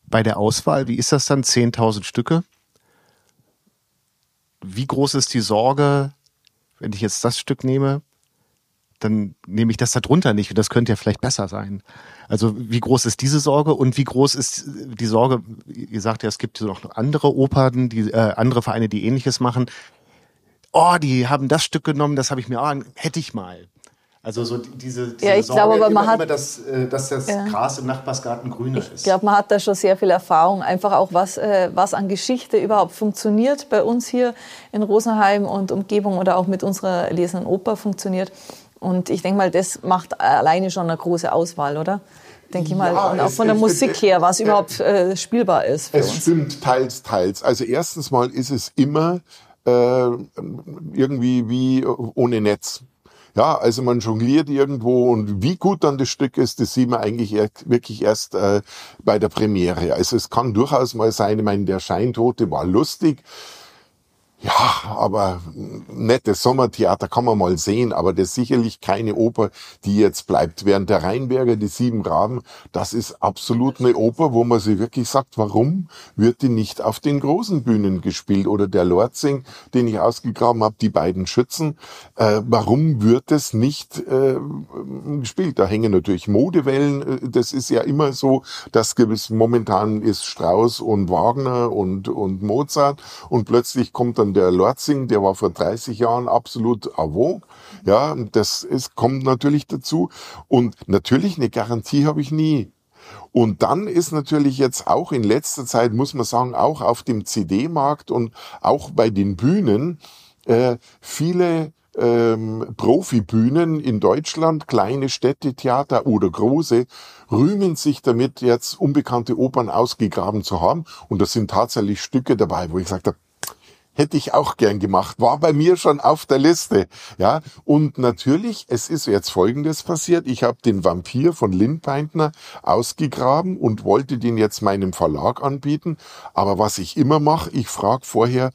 Bei der Auswahl, wie ist das dann? 10.000 Stücke? Wie groß ist die Sorge, wenn ich jetzt das Stück nehme? Dann nehme ich das darunter nicht und das könnte ja vielleicht besser sein. Also wie groß ist diese Sorge und wie groß ist die Sorge, ihr sagt ja, es gibt noch andere Opern, die äh, andere Vereine, die ähnliches machen. Oh, die haben das Stück genommen, das habe ich mir auch, hätte ich mal. Also so diese, diese ja, ich Sorge, glaube, aber man immer, hat, immer, dass, äh, dass das ja. Gras im Nachbarsgarten grüner ist. Ich glaube, man hat da schon sehr viel Erfahrung, einfach auch was, äh, was an Geschichte überhaupt funktioniert bei uns hier in Rosenheim und Umgebung oder auch mit unserer Lesenden Oper funktioniert. Und ich denke mal, das macht alleine schon eine große Auswahl, oder? Denke ich mal. Ja, und auch von der Musik es, her, was überhaupt äh, spielbar ist. es uns. stimmt teils, teils. Also erstens mal ist es immer äh, irgendwie wie ohne Netz. Ja, also man jongliert irgendwo und wie gut dann das Stück ist, das sieht man eigentlich wirklich erst äh, bei der Premiere. Also es kann durchaus mal sein, ich meine, der Scheintote war lustig, ja, aber nettes Sommertheater kann man mal sehen, aber das ist sicherlich keine Oper, die jetzt bleibt. Während der Rheinberger, die Sieben Raben, das ist absolut eine Oper, wo man sich wirklich sagt, warum wird die nicht auf den großen Bühnen gespielt? Oder der Lorzing, den ich ausgegraben habe, die beiden Schützen, äh, warum wird es nicht äh, gespielt? Da hängen natürlich Modewellen, das ist ja immer so, dass gewiss momentan ist Strauss und Wagner und, und Mozart und plötzlich kommt dann der Lorzing, der war vor 30 Jahren absolut vogue. Ja, das ist, kommt natürlich dazu. Und natürlich eine Garantie habe ich nie. Und dann ist natürlich jetzt auch in letzter Zeit, muss man sagen, auch auf dem CD-Markt und auch bei den Bühnen äh, viele ähm, Profibühnen in Deutschland, kleine Städtetheater oder große, rühmen sich damit, jetzt unbekannte Opern ausgegraben zu haben. Und das sind tatsächlich Stücke dabei, wo ich gesagt habe, hätte ich auch gern gemacht, war bei mir schon auf der Liste. Ja, und natürlich, es ist jetzt Folgendes passiert. Ich habe den Vampir von Lindpeintner ausgegraben und wollte den jetzt meinem Verlag anbieten. Aber was ich immer mache, ich frage vorher,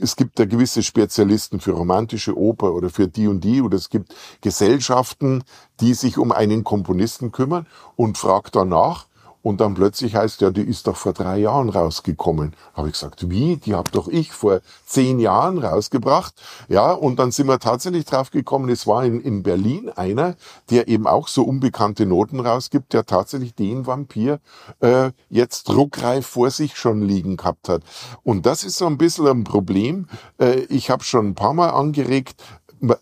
es gibt da gewisse Spezialisten für romantische Oper oder für die und die oder es gibt Gesellschaften, die sich um einen Komponisten kümmern und frage danach, und dann plötzlich heißt ja, die ist doch vor drei Jahren rausgekommen. Habe ich gesagt, wie? Die hab doch ich vor zehn Jahren rausgebracht. Ja, und dann sind wir tatsächlich drauf gekommen, es war in, in Berlin einer, der eben auch so unbekannte Noten rausgibt, der tatsächlich den Vampir äh, jetzt druckreif vor sich schon liegen gehabt hat. Und das ist so ein bisschen ein Problem. Äh, ich habe schon ein paar Mal angeregt,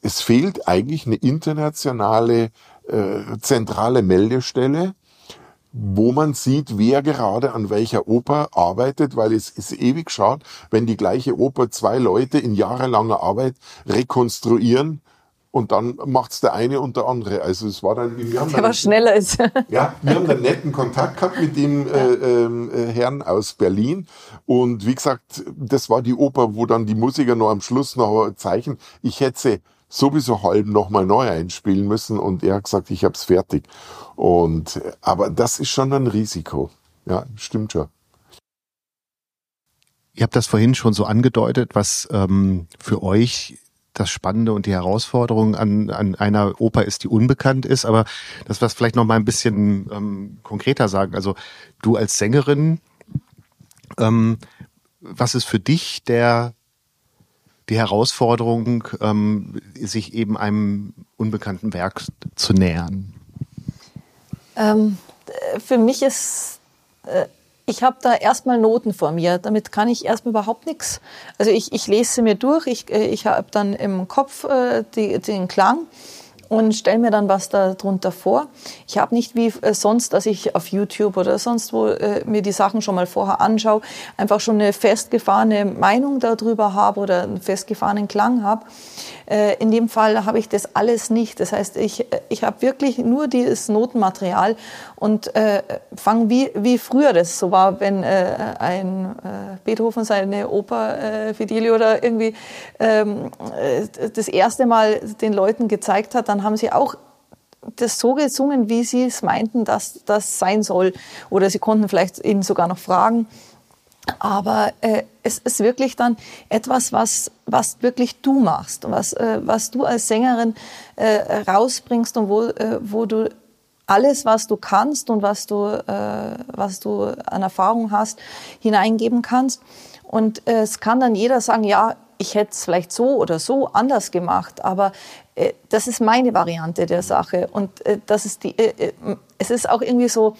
es fehlt eigentlich eine internationale äh, zentrale Meldestelle, wo man sieht, wer gerade an welcher Oper arbeitet, weil es ist ewig schade, wenn die gleiche Oper zwei Leute in jahrelanger Arbeit rekonstruieren und dann macht's der eine und der andere. Also es war dann, wir haben der was schneller ist. ja, wir haben einen netten Kontakt gehabt mit dem äh, äh, Herrn aus Berlin und wie gesagt, das war die Oper, wo dann die Musiker noch am Schluss noch zeichnen. Ich hätte sie sowieso halb nochmal neu einspielen müssen und er hat gesagt, ich hab's fertig. Und aber das ist schon ein Risiko. Ja, stimmt schon. Ihr habt das vorhin schon so angedeutet, was ähm, für euch das Spannende und die Herausforderung an, an einer Oper ist, die unbekannt ist. Aber das was vielleicht noch mal ein bisschen ähm, konkreter sagen. Also du als Sängerin, ähm, was ist für dich der die Herausforderung, ähm, sich eben einem unbekannten Werk zu nähern? Ähm, für mich ist, äh, ich habe da erstmal Noten vor mir. Damit kann ich erstmal überhaupt nichts. Also ich, ich lese mir durch, ich, äh, ich habe dann im Kopf äh, die, den Klang und stelle mir dann was darunter vor. Ich habe nicht wie äh, sonst, dass ich auf YouTube oder sonst wo äh, mir die Sachen schon mal vorher anschaue, einfach schon eine festgefahrene Meinung darüber habe oder einen festgefahrenen Klang habe. Äh, in dem Fall habe ich das alles nicht. Das heißt, ich, äh, ich habe wirklich nur dieses Notenmaterial und äh, fange wie, wie früher das so war, wenn äh, ein Beethoven seine Oper Fidelio oder irgendwie ähm, äh, das erste Mal den Leuten gezeigt hat, dann haben sie auch das so gesungen, wie sie es meinten, dass das sein soll. Oder sie konnten vielleicht ihn sogar noch fragen. Aber äh, es ist wirklich dann etwas, was, was wirklich du machst, was, äh, was du als Sängerin äh, rausbringst und wo, äh, wo du alles, was du kannst und was du, äh, was du an Erfahrung hast, hineingeben kannst. Und äh, es kann dann jeder sagen, ja, ich hätte es vielleicht so oder so anders gemacht, aber äh, das ist meine Variante der Sache. Und äh, das ist die, äh, äh, es ist auch irgendwie so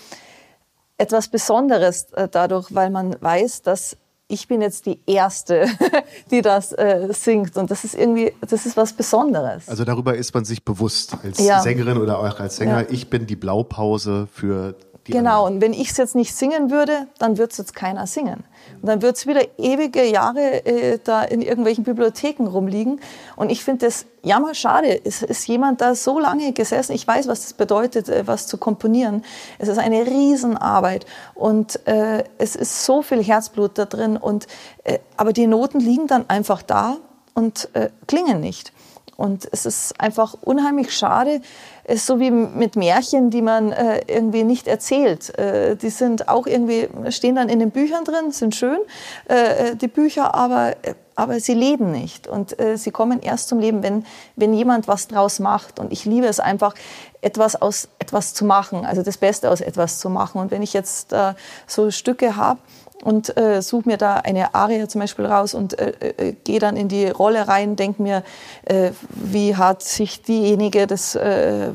etwas Besonderes äh, dadurch, weil man weiß, dass ich bin jetzt die Erste, die das äh, singt. Und das ist irgendwie, das ist was Besonderes. Also darüber ist man sich bewusst als ja. Sängerin oder auch als Sänger. Ja. Ich bin die Blaupause für Genau, und wenn ich es jetzt nicht singen würde, dann würde es jetzt keiner singen. Und dann wird es wieder ewige Jahre äh, da in irgendwelchen Bibliotheken rumliegen. Und ich finde das jammer schade. Es ist jemand da so lange gesessen. Ich weiß, was das bedeutet, äh, was zu komponieren. Es ist eine Riesenarbeit. Und äh, es ist so viel Herzblut da drin. Und, äh, aber die Noten liegen dann einfach da und äh, klingen nicht. Und es ist einfach unheimlich schade. Ist so wie mit Märchen, die man äh, irgendwie nicht erzählt. Äh, die sind auch irgendwie, stehen dann in den Büchern drin, sind schön, äh, die Bücher, aber, aber sie leben nicht. Und äh, sie kommen erst zum Leben, wenn, wenn jemand was draus macht. Und ich liebe es einfach, etwas aus etwas zu machen, also das Beste aus etwas zu machen. Und wenn ich jetzt äh, so Stücke habe, und äh, suche mir da eine Aria zum Beispiel raus und äh, äh, gehe dann in die Rolle rein, denke mir, äh, wie hat sich diejenige das, äh, äh,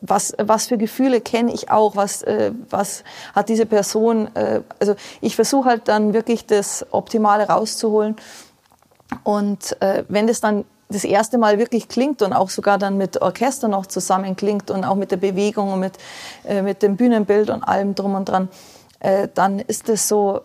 was, was für Gefühle kenne ich auch, was, äh, was hat diese Person, äh, also ich versuche halt dann wirklich das Optimale rauszuholen und äh, wenn das dann das erste Mal wirklich klingt und auch sogar dann mit Orchester noch zusammen klingt und auch mit der Bewegung und mit, äh, mit dem Bühnenbild und allem drum und dran, äh, dann ist es so,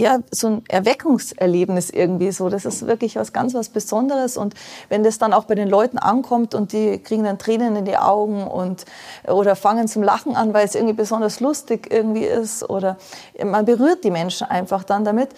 ja, so ein Erweckungserlebnis irgendwie so. Das ist wirklich was ganz was Besonderes. Und wenn das dann auch bei den Leuten ankommt und die kriegen dann Tränen in die Augen und, oder fangen zum Lachen an, weil es irgendwie besonders lustig irgendwie ist oder man berührt die Menschen einfach dann damit.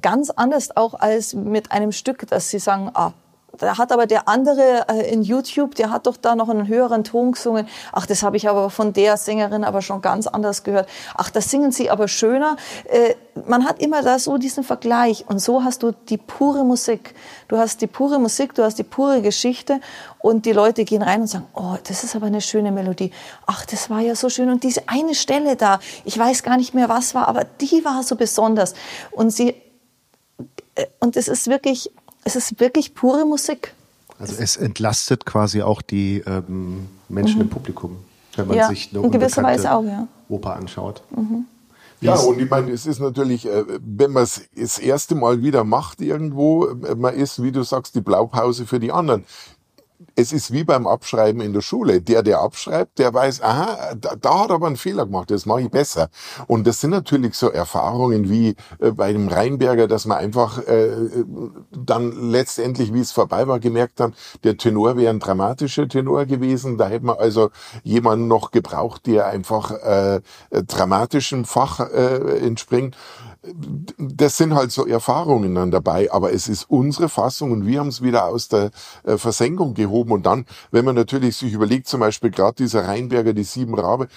Ganz anders auch als mit einem Stück, dass sie sagen, ah, da hat aber der andere äh, in YouTube, der hat doch da noch einen höheren Ton gesungen. Ach, das habe ich aber von der Sängerin aber schon ganz anders gehört. Ach, das singen sie aber schöner. Äh, man hat immer da so diesen Vergleich. Und so hast du die pure Musik. Du hast die pure Musik, du hast die pure Geschichte. Und die Leute gehen rein und sagen, oh, das ist aber eine schöne Melodie. Ach, das war ja so schön. Und diese eine Stelle da, ich weiß gar nicht mehr, was war, aber die war so besonders. Und sie, äh, und es ist wirklich, es ist wirklich pure Musik. Also es entlastet quasi auch die ähm, Menschen mhm. im Publikum, wenn man ja, sich eine in gewisser Weise auch, ja. Oper anschaut. Mhm. Ja, und ich meine, es ist natürlich, äh, wenn man es das erste Mal wieder macht irgendwo, äh, man ist, wie du sagst, die Blaupause für die anderen es ist wie beim Abschreiben in der Schule. Der, der abschreibt, der weiß, aha, da, da hat er aber einen Fehler gemacht, das mache ich besser. Und das sind natürlich so Erfahrungen wie äh, bei dem Rheinberger, dass man einfach äh, dann letztendlich, wie es vorbei war, gemerkt haben, der Tenor wäre ein dramatischer Tenor gewesen. Da hätte man also jemanden noch gebraucht, der einfach äh, dramatischem Fach äh, entspringt das sind halt so Erfahrungen dann dabei, aber es ist unsere Fassung und wir haben es wieder aus der äh, Versenkung gehoben. Und dann, wenn man natürlich sich überlegt, zum Beispiel gerade dieser Rheinberger, die Sieben Rabe,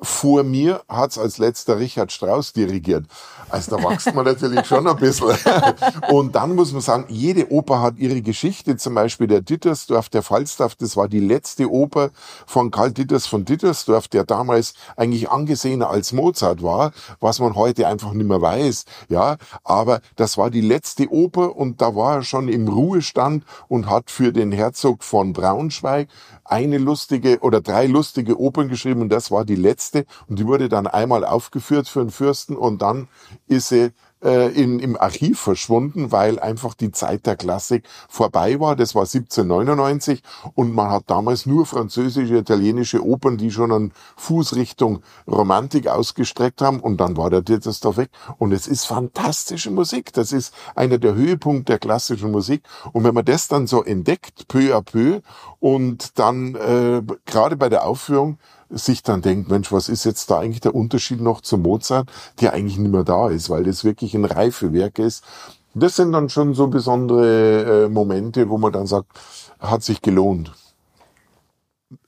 vor mir hat's als letzter Richard Strauss dirigiert. Also da wächst man natürlich schon ein bisschen. Und dann muss man sagen, jede Oper hat ihre Geschichte. Zum Beispiel der Dittersdorf, der Falstaff, das war die letzte Oper von Karl Ditters von Dittersdorf, der damals eigentlich angesehener als Mozart war, was man heute einfach nicht mehr weiß. Ja, aber das war die letzte Oper und da war er schon im Ruhestand und hat für den Herzog von Braunschweig eine lustige oder drei lustige Opern geschrieben und das war die letzte und die wurde dann einmal aufgeführt für den Fürsten und dann ist sie äh, in, im Archiv verschwunden, weil einfach die Zeit der Klassik vorbei war. Das war 1799 und man hat damals nur französische, italienische Opern, die schon an Fußrichtung Romantik ausgestreckt haben und dann war der Dittersdorf weg und es ist fantastische Musik. Das ist einer der Höhepunkte der klassischen Musik und wenn man das dann so entdeckt, peu à peu und dann äh, gerade bei der Aufführung sich dann denkt, Mensch, was ist jetzt da eigentlich der Unterschied noch zu Mozart, der eigentlich nicht mehr da ist, weil das wirklich ein Reifewerk ist. Das sind dann schon so besondere äh, Momente, wo man dann sagt, hat sich gelohnt.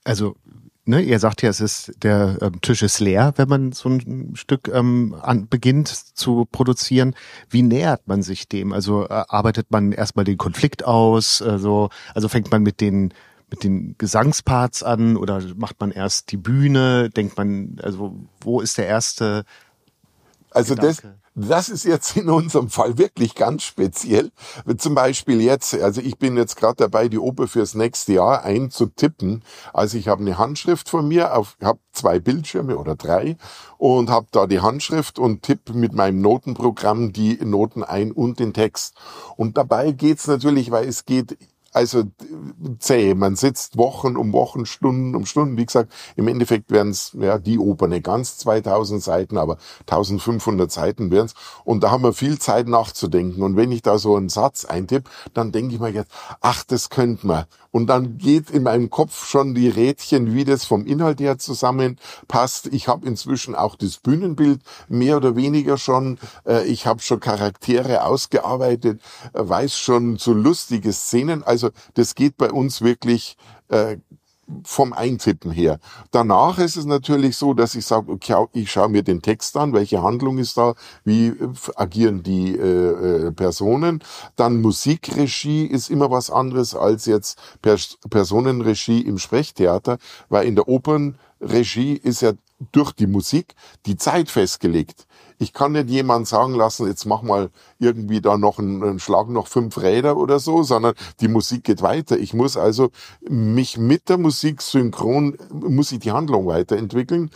Also ne, ihr sagt ja, es ist der ähm, Tisch ist leer, wenn man so ein Stück ähm, an, beginnt zu produzieren. Wie nähert man sich dem? Also äh, arbeitet man erstmal den Konflikt aus? Also, also fängt man mit den mit den Gesangsparts an oder macht man erst die Bühne? Denkt man, also wo ist der erste? Also Gedanke? das das ist jetzt in unserem Fall wirklich ganz speziell. Zum Beispiel jetzt, also ich bin jetzt gerade dabei, die Oper fürs nächste Jahr einzutippen. Also ich habe eine Handschrift von mir, habe zwei Bildschirme oder drei und habe da die Handschrift und tippe mit meinem Notenprogramm die Noten ein und den Text. Und dabei geht's natürlich, weil es geht also zäh. Man sitzt Wochen um Wochen, Stunden um Stunden. Wie gesagt, im Endeffekt werden es ja die Oper nicht ganz 2000 Seiten, aber 1500 Seiten werden es. Und da haben wir viel Zeit nachzudenken. Und wenn ich da so einen Satz eintippe, dann denke ich mir jetzt, ach, das könnte man. Und dann geht in meinem Kopf schon die Rädchen, wie das vom Inhalt her zusammenpasst. Ich habe inzwischen auch das Bühnenbild mehr oder weniger schon. Äh, ich habe schon Charaktere ausgearbeitet, äh, weiß schon so lustige Szenen. Also das geht bei uns wirklich äh, vom Eintippen her. Danach ist es natürlich so, dass ich sage, okay, ich schaue mir den Text an, welche Handlung ist da, wie äh, agieren die äh, äh, Personen. Dann Musikregie ist immer was anderes als jetzt Pers Personenregie im Sprechtheater, weil in der Opernregie ist ja durch die Musik die Zeit festgelegt. Ich kann nicht jemand sagen lassen, jetzt mach mal irgendwie da noch einen, einen Schlag noch fünf Räder oder so, sondern die Musik geht weiter. Ich muss also mich mit der Musik synchron, muss ich die Handlung weiterentwickeln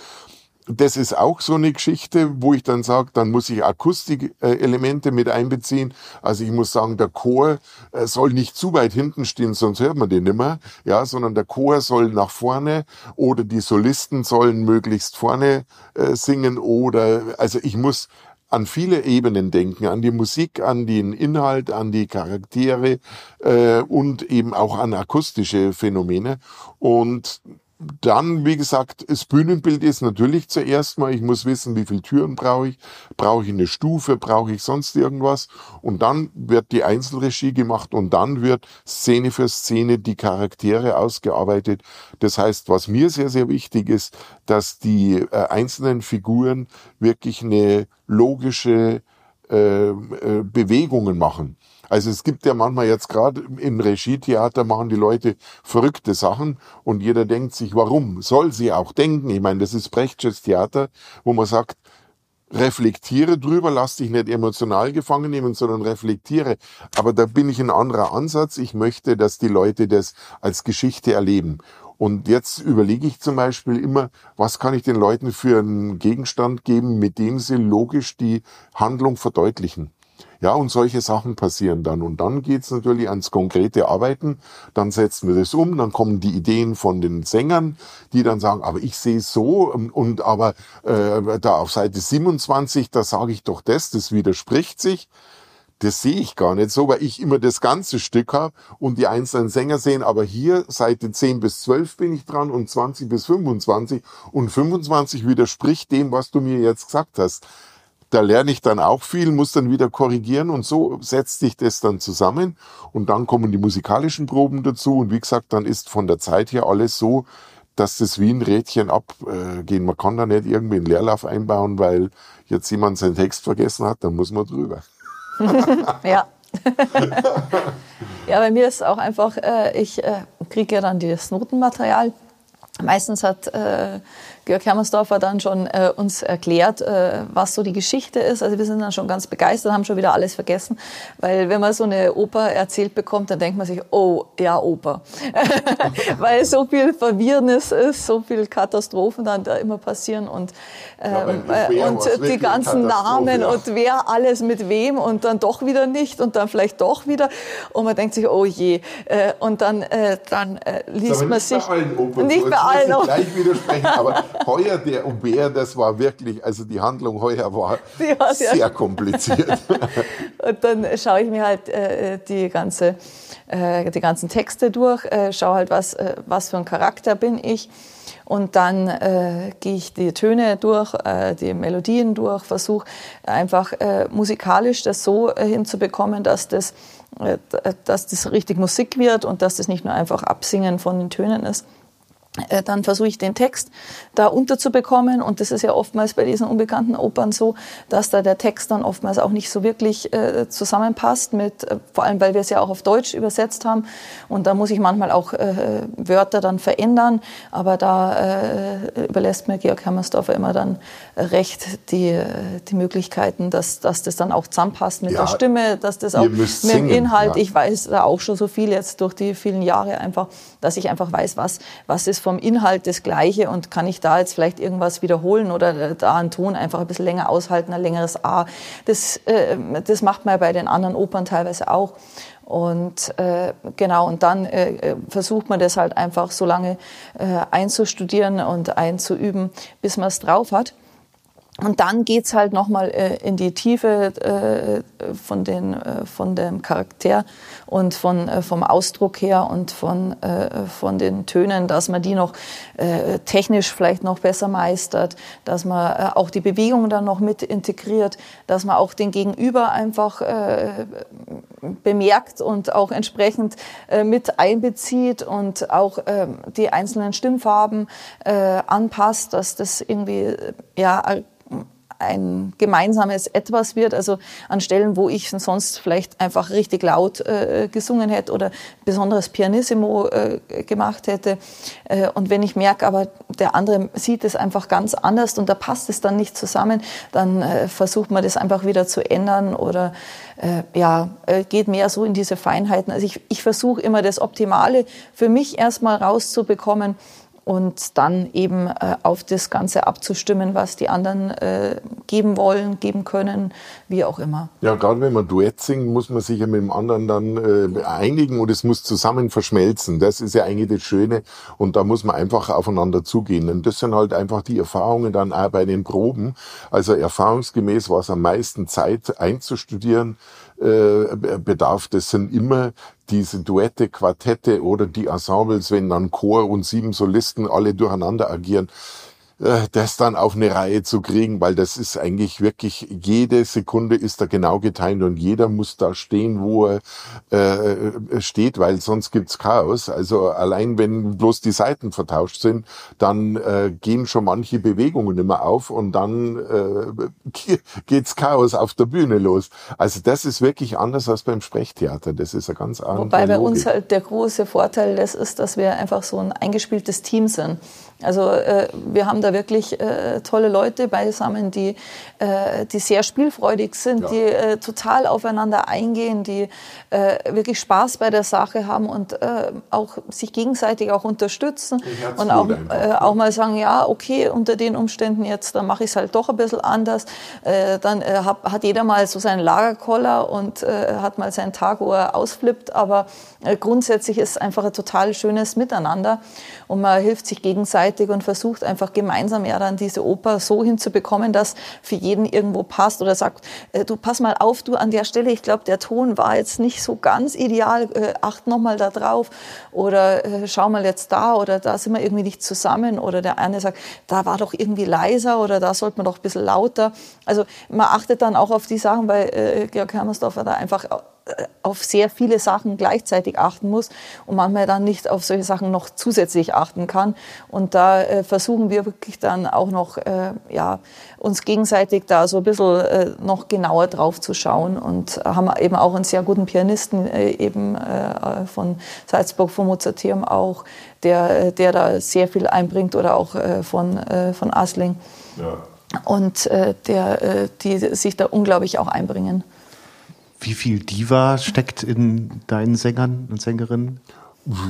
das ist auch so eine Geschichte, wo ich dann sage, dann muss ich Akustikelemente mit einbeziehen. Also ich muss sagen, der Chor äh, soll nicht zu weit hinten stehen, sonst hört man den nimmer. Ja, sondern der Chor soll nach vorne oder die Solisten sollen möglichst vorne äh, singen oder, also ich muss an viele Ebenen denken, an die Musik, an den Inhalt, an die Charaktere äh, und eben auch an akustische Phänomene. Und dann, wie gesagt, das Bühnenbild ist natürlich zuerst mal, ich muss wissen, wie viele Türen brauche ich, brauche ich eine Stufe, brauche ich sonst irgendwas und dann wird die Einzelregie gemacht und dann wird Szene für Szene die Charaktere ausgearbeitet. Das heißt, was mir sehr, sehr wichtig ist, dass die äh, einzelnen Figuren wirklich eine logische äh, äh, Bewegungen machen. Also es gibt ja manchmal jetzt gerade im Regietheater machen die Leute verrückte Sachen und jeder denkt sich, warum? Soll sie auch denken? Ich meine, das ist Brechtsches Theater, wo man sagt, reflektiere drüber, lass dich nicht emotional gefangen nehmen, sondern reflektiere. Aber da bin ich ein anderer Ansatz. Ich möchte, dass die Leute das als Geschichte erleben. Und jetzt überlege ich zum Beispiel immer, was kann ich den Leuten für einen Gegenstand geben, mit dem sie logisch die Handlung verdeutlichen. Ja, und solche Sachen passieren dann. Und dann geht's natürlich ans konkrete Arbeiten. Dann setzen wir das um, dann kommen die Ideen von den Sängern, die dann sagen, aber ich sehe es so und, und aber äh, da auf Seite 27, da sage ich doch das, das widerspricht sich. Das sehe ich gar nicht so, weil ich immer das ganze Stück habe und die einzelnen Sänger sehen, aber hier Seite 10 bis 12 bin ich dran und 20 bis 25 und 25 widerspricht dem, was du mir jetzt gesagt hast da lerne ich dann auch viel, muss dann wieder korrigieren und so setzt sich das dann zusammen und dann kommen die musikalischen Proben dazu und wie gesagt, dann ist von der Zeit her alles so, dass das wie ein Rädchen abgehen. Man kann da nicht irgendwie einen Leerlauf einbauen, weil jetzt jemand seinen Text vergessen hat, dann muss man drüber. ja. ja, bei mir ist auch einfach, äh, ich äh, kriege ja dann das Notenmaterial. Meistens hat äh, Georg Hermersdorfer dann schon äh, uns erklärt, äh, was so die Geschichte ist. Also wir sind dann schon ganz begeistert, haben schon wieder alles vergessen, weil wenn man so eine Oper erzählt bekommt, dann denkt man sich, oh, ja, Oper. weil so viel Verwirrnis ist, so viel Katastrophen dann da immer passieren und, ähm, ja, und die ganzen Namen ja. und wer alles mit wem und dann doch wieder nicht und dann vielleicht doch wieder und man denkt sich, oh je. Äh, und dann, äh, dann äh, liest man sich... Bei allen Opern nicht bei allen. Gleich widersprechen, aber heuer der Aubert, das war wirklich, also die Handlung heuer war ja, sehr ja. kompliziert. Und dann schaue ich mir halt äh, die ganze, äh, die ganzen Texte durch, äh, schaue halt, was, äh, was für ein Charakter bin ich. Und dann äh, gehe ich die Töne durch, äh, die Melodien durch, versuche einfach äh, musikalisch das so äh, hinzubekommen, dass das, äh, dass das richtig Musik wird und dass das nicht nur einfach Absingen von den Tönen ist. Äh, dann versuche ich den Text da unterzubekommen. Und das ist ja oftmals bei diesen unbekannten Opern so, dass da der Text dann oftmals auch nicht so wirklich äh, zusammenpasst mit, äh, vor allem weil wir es ja auch auf Deutsch übersetzt haben. Und da muss ich manchmal auch äh, Wörter dann verändern, aber da äh, überlässt mir Georg Hermersdorfer immer dann recht die, äh, die Möglichkeiten, dass, dass das dann auch zusammenpasst mit ja, der Stimme, dass das auch mit dem Inhalt, ja. ich weiß da auch schon so viel jetzt durch die vielen Jahre einfach, dass ich einfach weiß, was, was ist vom Inhalt das Gleiche und kann ich da jetzt vielleicht irgendwas wiederholen oder da einen Ton einfach ein bisschen länger aushalten, ein längeres A. Das, äh, das macht man bei den anderen Opern teilweise auch. Und äh, genau, und dann äh, versucht man das halt einfach so lange äh, einzustudieren und einzuüben, bis man es drauf hat. Und dann geht's halt nochmal äh, in die Tiefe äh, von, den, äh, von dem Charakter und von, äh, vom Ausdruck her und von, äh, von den Tönen, dass man die noch äh, technisch vielleicht noch besser meistert, dass man äh, auch die Bewegung dann noch mit integriert, dass man auch den Gegenüber einfach äh, bemerkt und auch entsprechend äh, mit einbezieht und auch äh, die einzelnen Stimmfarben äh, anpasst, dass das irgendwie ja ein gemeinsames Etwas wird. Also an Stellen, wo ich sonst vielleicht einfach richtig laut äh, gesungen hätte oder besonderes Pianissimo äh, gemacht hätte. Äh, und wenn ich merke, aber der andere sieht es einfach ganz anders und da passt es dann nicht zusammen, dann äh, versucht man das einfach wieder zu ändern oder äh, ja, äh, geht mehr so in diese Feinheiten. Also ich, ich versuche immer das Optimale für mich erstmal rauszubekommen und dann eben äh, auf das Ganze abzustimmen, was die anderen äh, geben wollen, geben können, wie auch immer. Ja, gerade wenn man Duett singt, muss man sich ja mit dem anderen dann äh, einigen und es muss zusammen verschmelzen. Das ist ja eigentlich das Schöne und da muss man einfach aufeinander zugehen. Und das sind halt einfach die Erfahrungen dann auch bei den Proben. Also erfahrungsgemäß war es am meisten Zeit einzustudieren äh, bedarf. Das sind immer diese Duette, Quartette oder die Ensembles, wenn dann Chor und sieben Solisten alle durcheinander agieren. Äh, das dann auf eine Reihe zu kriegen, weil das ist eigentlich wirklich, jede Sekunde ist da genau getimt und jeder muss da stehen, wo er äh, steht, weil sonst gibt's Chaos. Also allein wenn bloß die Seiten vertauscht sind, dann äh, gehen schon manche Bewegungen immer auf und dann äh, geht's Chaos auf der Bühne los. Also das ist wirklich anders als beim Sprechtheater. Das ist ein ganz anderes. Wobei bei uns halt der große Vorteil das ist, dass wir einfach so ein eingespieltes Team sind. Also äh, wir haben da wirklich äh, tolle Leute beisammen, die, äh, die sehr spielfreudig sind, ja. die äh, total aufeinander eingehen, die äh, wirklich Spaß bei der Sache haben und äh, auch sich gegenseitig auch unterstützen und auch, äh, auch mal sagen, ja, okay, unter den Umständen jetzt, dann mache ich es halt doch ein bisschen anders. Äh, dann äh, hat, hat jeder mal so seinen Lagerkoller und äh, hat mal seinen Tag, wo er ausflippt, aber grundsätzlich ist einfach ein total schönes Miteinander und man hilft sich gegenseitig und versucht einfach gemeinsam ja dann diese Oper so hinzubekommen, dass für jeden irgendwo passt oder sagt, äh, du pass mal auf, du an der Stelle, ich glaube, der Ton war jetzt nicht so ganz ideal, äh, acht nochmal da drauf oder äh, schau mal jetzt da oder da sind wir irgendwie nicht zusammen oder der eine sagt, da war doch irgendwie leiser oder da sollte man doch ein bisschen lauter. Also man achtet dann auch auf die Sachen, weil äh, Georg Hermersdorfer da einfach auf sehr viele Sachen gleichzeitig achten muss und manchmal dann nicht auf solche Sachen noch zusätzlich achten kann. Und da äh, versuchen wir wirklich dann auch noch, äh, ja, uns gegenseitig da so ein bisschen äh, noch genauer drauf zu schauen und haben eben auch einen sehr guten Pianisten äh, eben äh, von Salzburg, vom Mozarteum auch, der, der da sehr viel einbringt oder auch äh, von, von Asling. Ja. Und der, die sich da unglaublich auch einbringen. Wie viel Diva steckt in deinen Sängern und Sängerinnen?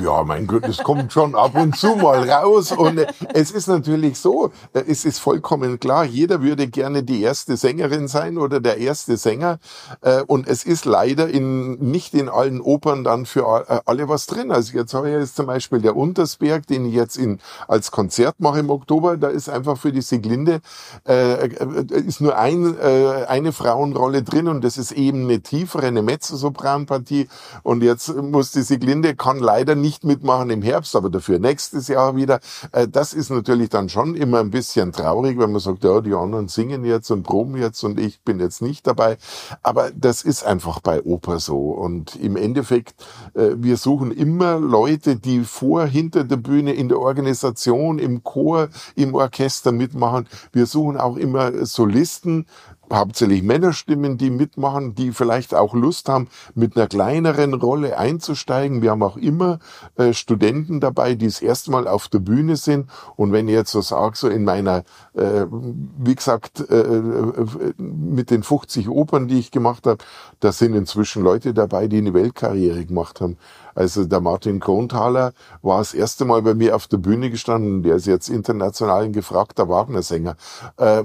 Ja, mein Gott, es kommt schon ab und zu mal raus. Und äh, es ist natürlich so, äh, es ist vollkommen klar, jeder würde gerne die erste Sängerin sein oder der erste Sänger. Äh, und es ist leider in, nicht in allen Opern dann für alle was drin. Also jetzt ich jetzt zum Beispiel der Untersberg, den ich jetzt in, als Konzert mache im Oktober. Da ist einfach für die Siglinde, äh, ist nur ein, äh, eine Frauenrolle drin und das ist eben eine tiefere, eine Mezzosopranpartie. Und jetzt muss die Siglinde, kann leider leider nicht mitmachen im Herbst, aber dafür nächstes Jahr wieder. Äh, das ist natürlich dann schon immer ein bisschen traurig, wenn man sagt, ja, die anderen singen jetzt und proben jetzt und ich bin jetzt nicht dabei. Aber das ist einfach bei Oper so. Und im Endeffekt, äh, wir suchen immer Leute, die vor, hinter der Bühne, in der Organisation, im Chor, im Orchester mitmachen. Wir suchen auch immer Solisten, hauptsächlich Männerstimmen, die mitmachen, die vielleicht auch Lust haben, mit einer kleineren Rolle einzusteigen. Wir haben auch immer äh, Studenten dabei, die das erste Mal auf der Bühne sind. Und wenn ich jetzt so sage, so in meiner, äh, wie gesagt, äh, äh mit den 50 Opern, die ich gemacht habe, da sind inzwischen Leute dabei, die eine Weltkarriere gemacht haben. Also der Martin Kronthaler war das erste Mal bei mir auf der Bühne gestanden. Der ist jetzt international ein gefragter Wagner-Sänger. Äh,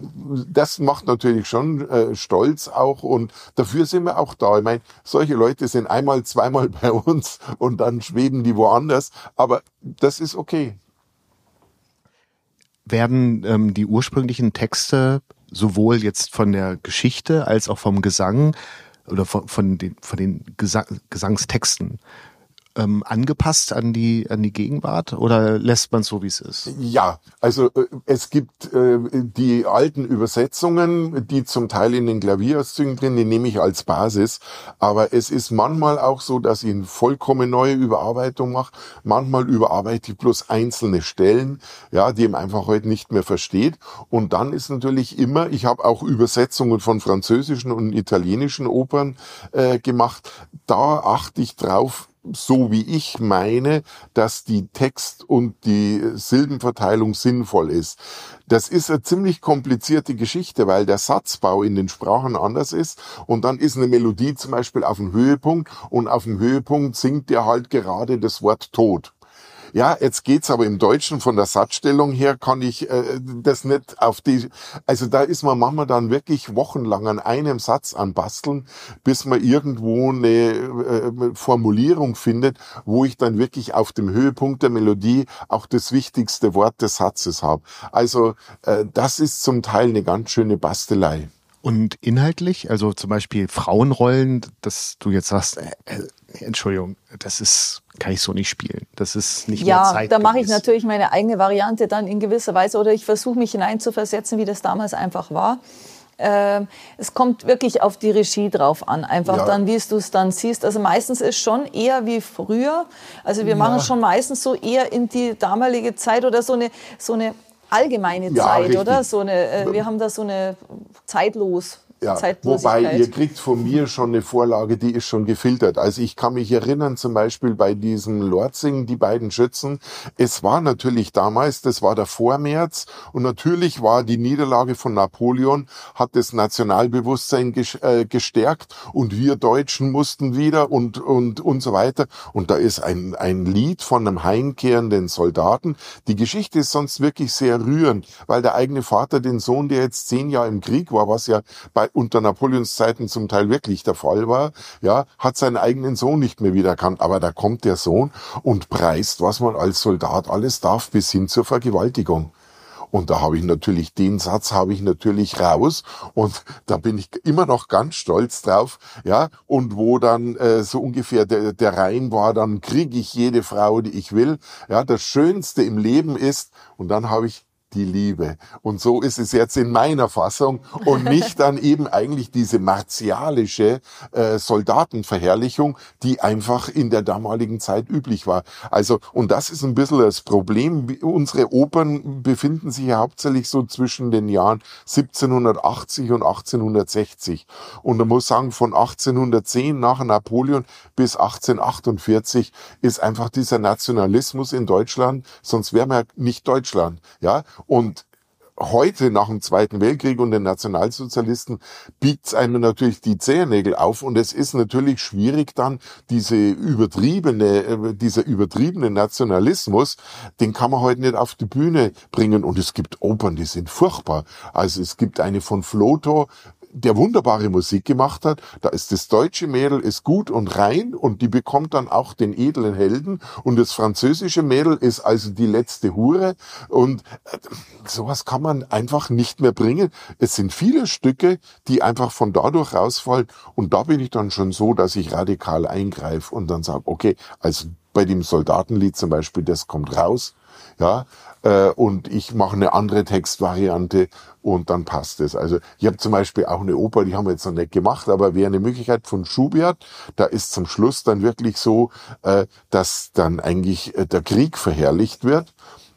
das macht natürlich schon äh, stolz auch und dafür sind wir auch da. Ich meine, solche Leute sind einmal, zweimal bei uns und dann schweben die woanders. Aber das ist okay. Werden ähm, die ursprünglichen Texte sowohl jetzt von der Geschichte als auch vom Gesang oder von, von den, von den Gesang, Gesangstexten ähm, angepasst an die, an die Gegenwart oder lässt man so, wie es ist? Ja, also äh, es gibt äh, die alten Übersetzungen, die zum Teil in den Klavierauszügen drin, die nehme ich als Basis. Aber es ist manchmal auch so, dass ich eine vollkommen neue Überarbeitung mache. Manchmal überarbeite ich bloß einzelne Stellen, ja, die man einfach heute nicht mehr versteht. Und dann ist natürlich immer, ich habe auch Übersetzungen von französischen und italienischen Opern äh, gemacht. Da achte ich drauf, so wie ich meine, dass die Text- und die Silbenverteilung sinnvoll ist. Das ist eine ziemlich komplizierte Geschichte, weil der Satzbau in den Sprachen anders ist und dann ist eine Melodie zum Beispiel auf dem Höhepunkt und auf dem Höhepunkt singt der halt gerade das Wort Tod. Ja, jetzt geht's aber im Deutschen von der Satzstellung her, kann ich äh, das nicht auf die, also da ist man manchmal dann wirklich wochenlang an einem Satz anbasteln, bis man irgendwo eine äh, Formulierung findet, wo ich dann wirklich auf dem Höhepunkt der Melodie auch das wichtigste Wort des Satzes habe. Also äh, das ist zum Teil eine ganz schöne Bastelei. Und inhaltlich, also zum Beispiel Frauenrollen, dass du jetzt sagst, äh, äh, Entschuldigung, das ist, kann ich so nicht spielen. Das ist nicht ja, mehr Zeit. Ja, da mache ich natürlich meine eigene Variante dann in gewisser Weise oder ich versuche mich hineinzuversetzen, wie das damals einfach war. Ähm, es kommt wirklich auf die Regie drauf an, einfach ja. dann, wie du es dann siehst. Also meistens ist schon eher wie früher. Also wir ja. machen schon meistens so eher in die damalige Zeit oder so eine, so eine allgemeine ja, Zeit, richtig. oder? So eine, äh, wir haben da so eine zeitlos. Ja, wobei ihr kriegt von mir schon eine Vorlage, die ist schon gefiltert. Also ich kann mich erinnern, zum Beispiel bei diesem Lordzing, die beiden Schützen. Es war natürlich damals, das war der Vormärz und natürlich war die Niederlage von Napoleon, hat das Nationalbewusstsein äh, gestärkt und wir Deutschen mussten wieder und, und, und so weiter. Und da ist ein, ein Lied von einem heimkehrenden Soldaten. Die Geschichte ist sonst wirklich sehr rührend, weil der eigene Vater den Sohn, der jetzt zehn Jahre im Krieg war, was ja bei unter Napoleons Zeiten zum Teil wirklich der Fall war, ja, hat seinen eigenen Sohn nicht mehr wiedererkannt. Aber da kommt der Sohn und preist, was man als Soldat alles darf, bis hin zur Vergewaltigung. Und da habe ich natürlich, den Satz habe ich natürlich raus und da bin ich immer noch ganz stolz drauf, ja. Und wo dann äh, so ungefähr der, der Reim war, dann kriege ich jede Frau, die ich will. Ja, das Schönste im Leben ist, und dann habe ich die Liebe. Und so ist es jetzt in meiner Fassung und nicht dann eben eigentlich diese martialische äh, Soldatenverherrlichung, die einfach in der damaligen Zeit üblich war. Also, und das ist ein bisschen das Problem. Unsere Opern befinden sich ja hauptsächlich so zwischen den Jahren 1780 und 1860. Und man muss sagen, von 1810 nach Napoleon bis 1848 ist einfach dieser Nationalismus in Deutschland, sonst wären wir nicht Deutschland, ja. Und heute nach dem Zweiten Weltkrieg und den Nationalsozialisten biegt einem natürlich die Zehennägel auf und es ist natürlich schwierig dann diese übertriebene, äh, dieser übertriebene Nationalismus, den kann man heute nicht auf die Bühne bringen und es gibt Opern, die sind furchtbar. Also es gibt eine von Floto, der wunderbare Musik gemacht hat. Da ist das deutsche Mädel ist gut und rein und die bekommt dann auch den edlen Helden und das französische Mädel ist also die letzte Hure und äh, sowas kann man einfach nicht mehr bringen. Es sind viele Stücke, die einfach von dadurch rausfallen und da bin ich dann schon so, dass ich radikal eingreife und dann sage, okay, also bei dem Soldatenlied zum Beispiel, das kommt raus, ja, äh, und ich mache eine andere Textvariante und dann passt es. Also ich habe zum Beispiel auch eine Oper, die haben wir jetzt noch nicht gemacht, aber wäre eine Möglichkeit von Schubert, da ist zum Schluss dann wirklich so, äh, dass dann eigentlich äh, der Krieg verherrlicht wird.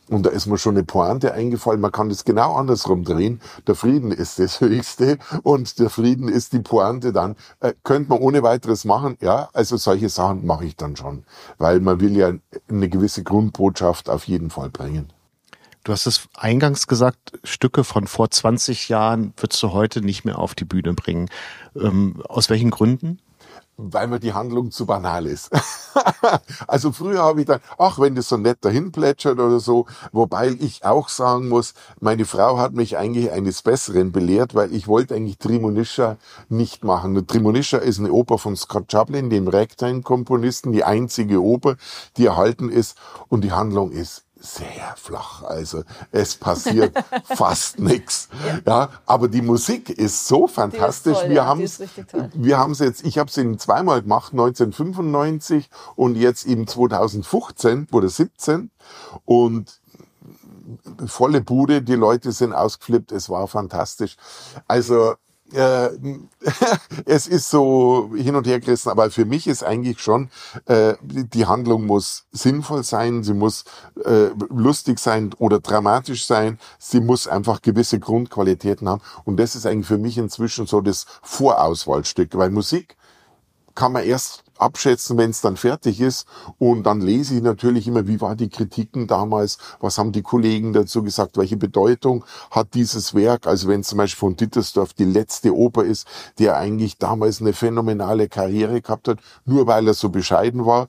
Und da ist mir schon eine Pointe eingefallen. Man kann das genau andersrum drehen. Der Frieden ist das Höchste und der Frieden ist die Pointe dann. Äh, könnte man ohne weiteres machen. Ja, also solche Sachen mache ich dann schon. Weil man will ja eine gewisse Grundbotschaft auf jeden Fall bringen. Du hast es eingangs gesagt, Stücke von vor 20 Jahren würdest du heute nicht mehr auf die Bühne bringen. Ähm, aus welchen Gründen? Weil mir die Handlung zu banal ist. also früher habe ich dann, ach, wenn das so nett dahin plätschert oder so, wobei ich auch sagen muss, meine Frau hat mich eigentlich eines Besseren belehrt, weil ich wollte eigentlich Trimonischa nicht machen. Trimonischa ist eine Oper von Scott Chaplin, dem Ragtime-Komponisten, die einzige Oper, die erhalten ist und die Handlung ist sehr flach. Also es passiert fast nichts. Ja. aber die Musik ist so fantastisch. Toll, wir haben wir haben es jetzt, ich habe es eben zweimal gemacht, 1995 und jetzt eben 2015 oder 17 und volle Bude, die Leute sind ausgeflippt, es war fantastisch. Also äh, es ist so hin und her gerissen, aber für mich ist eigentlich schon, äh, die Handlung muss sinnvoll sein, sie muss äh, lustig sein oder dramatisch sein, sie muss einfach gewisse Grundqualitäten haben. Und das ist eigentlich für mich inzwischen so das Vorauswahlstück, weil Musik kann man erst abschätzen, wenn es dann fertig ist. Und dann lese ich natürlich immer, wie war die Kritiken damals, was haben die Kollegen dazu gesagt, welche Bedeutung hat dieses Werk. Also wenn zum Beispiel von Dittersdorf die letzte Oper ist, der eigentlich damals eine phänomenale Karriere gehabt hat, nur weil er so bescheiden war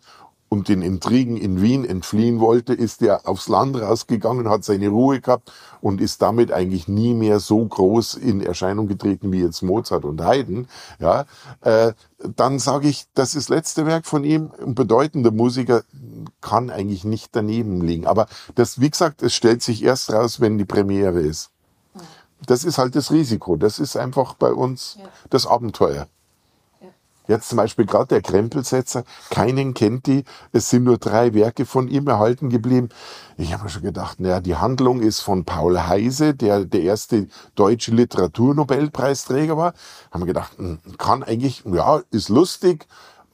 und den Intrigen in Wien entfliehen wollte, ist er aufs Land rausgegangen, hat seine Ruhe gehabt und ist damit eigentlich nie mehr so groß in Erscheinung getreten wie jetzt Mozart und Haydn. Ja, äh, dann sage ich, das ist das letzte Werk von ihm. Ein bedeutender Musiker kann eigentlich nicht daneben liegen. Aber das, wie gesagt, es stellt sich erst raus, wenn die Premiere ist. Das ist halt das Risiko. Das ist einfach bei uns das Abenteuer. Jetzt zum Beispiel gerade der Krempelsetzer, keinen kennt die. Es sind nur drei Werke von ihm erhalten geblieben. Ich habe mir schon gedacht, naja, die Handlung ist von Paul Heise, der der erste deutsche Literaturnobelpreisträger war. Haben wir gedacht, hm, kann eigentlich, ja, ist lustig,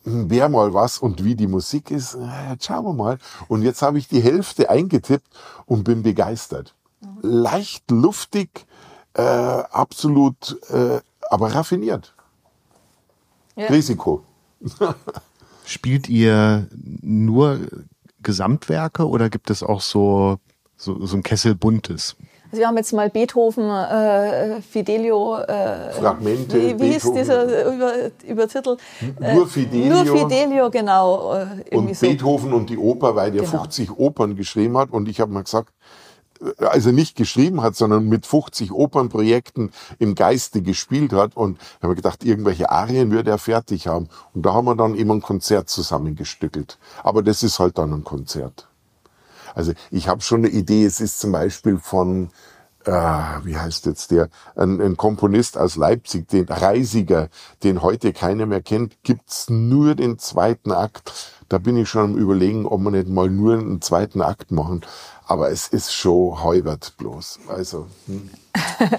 hm, wäre mal was und wie die Musik ist, jetzt schauen wir mal. Und jetzt habe ich die Hälfte eingetippt und bin begeistert. Leicht luftig, äh, absolut, äh, aber raffiniert. Ja. Risiko. Spielt ihr nur Gesamtwerke oder gibt es auch so, so, so ein Kessel buntes? Also wir haben jetzt mal Beethoven, äh, Fidelio, äh, Fragmente. Wie, wie hieß dieser Über, Übertitel? Nur Fidelio. Nur Fidelio, genau. Äh, und so. Beethoven und die Oper, weil der genau. 50 Opern geschrieben hat. Und ich habe mal gesagt, also nicht geschrieben hat, sondern mit 50 Opernprojekten im Geiste gespielt hat. Und da haben wir gedacht, irgendwelche Arien würde er fertig haben. Und da haben wir dann immer ein Konzert zusammengestückelt. Aber das ist halt dann ein Konzert. Also ich habe schon eine Idee, es ist zum Beispiel von, äh, wie heißt jetzt der, ein, ein, Komponist aus Leipzig, den Reisiger, den heute keiner mehr kennt, gibt's nur den zweiten Akt. Da bin ich schon am überlegen, ob wir nicht mal nur einen zweiten Akt machen. Aber es ist schon Heubert bloß. Also, hm.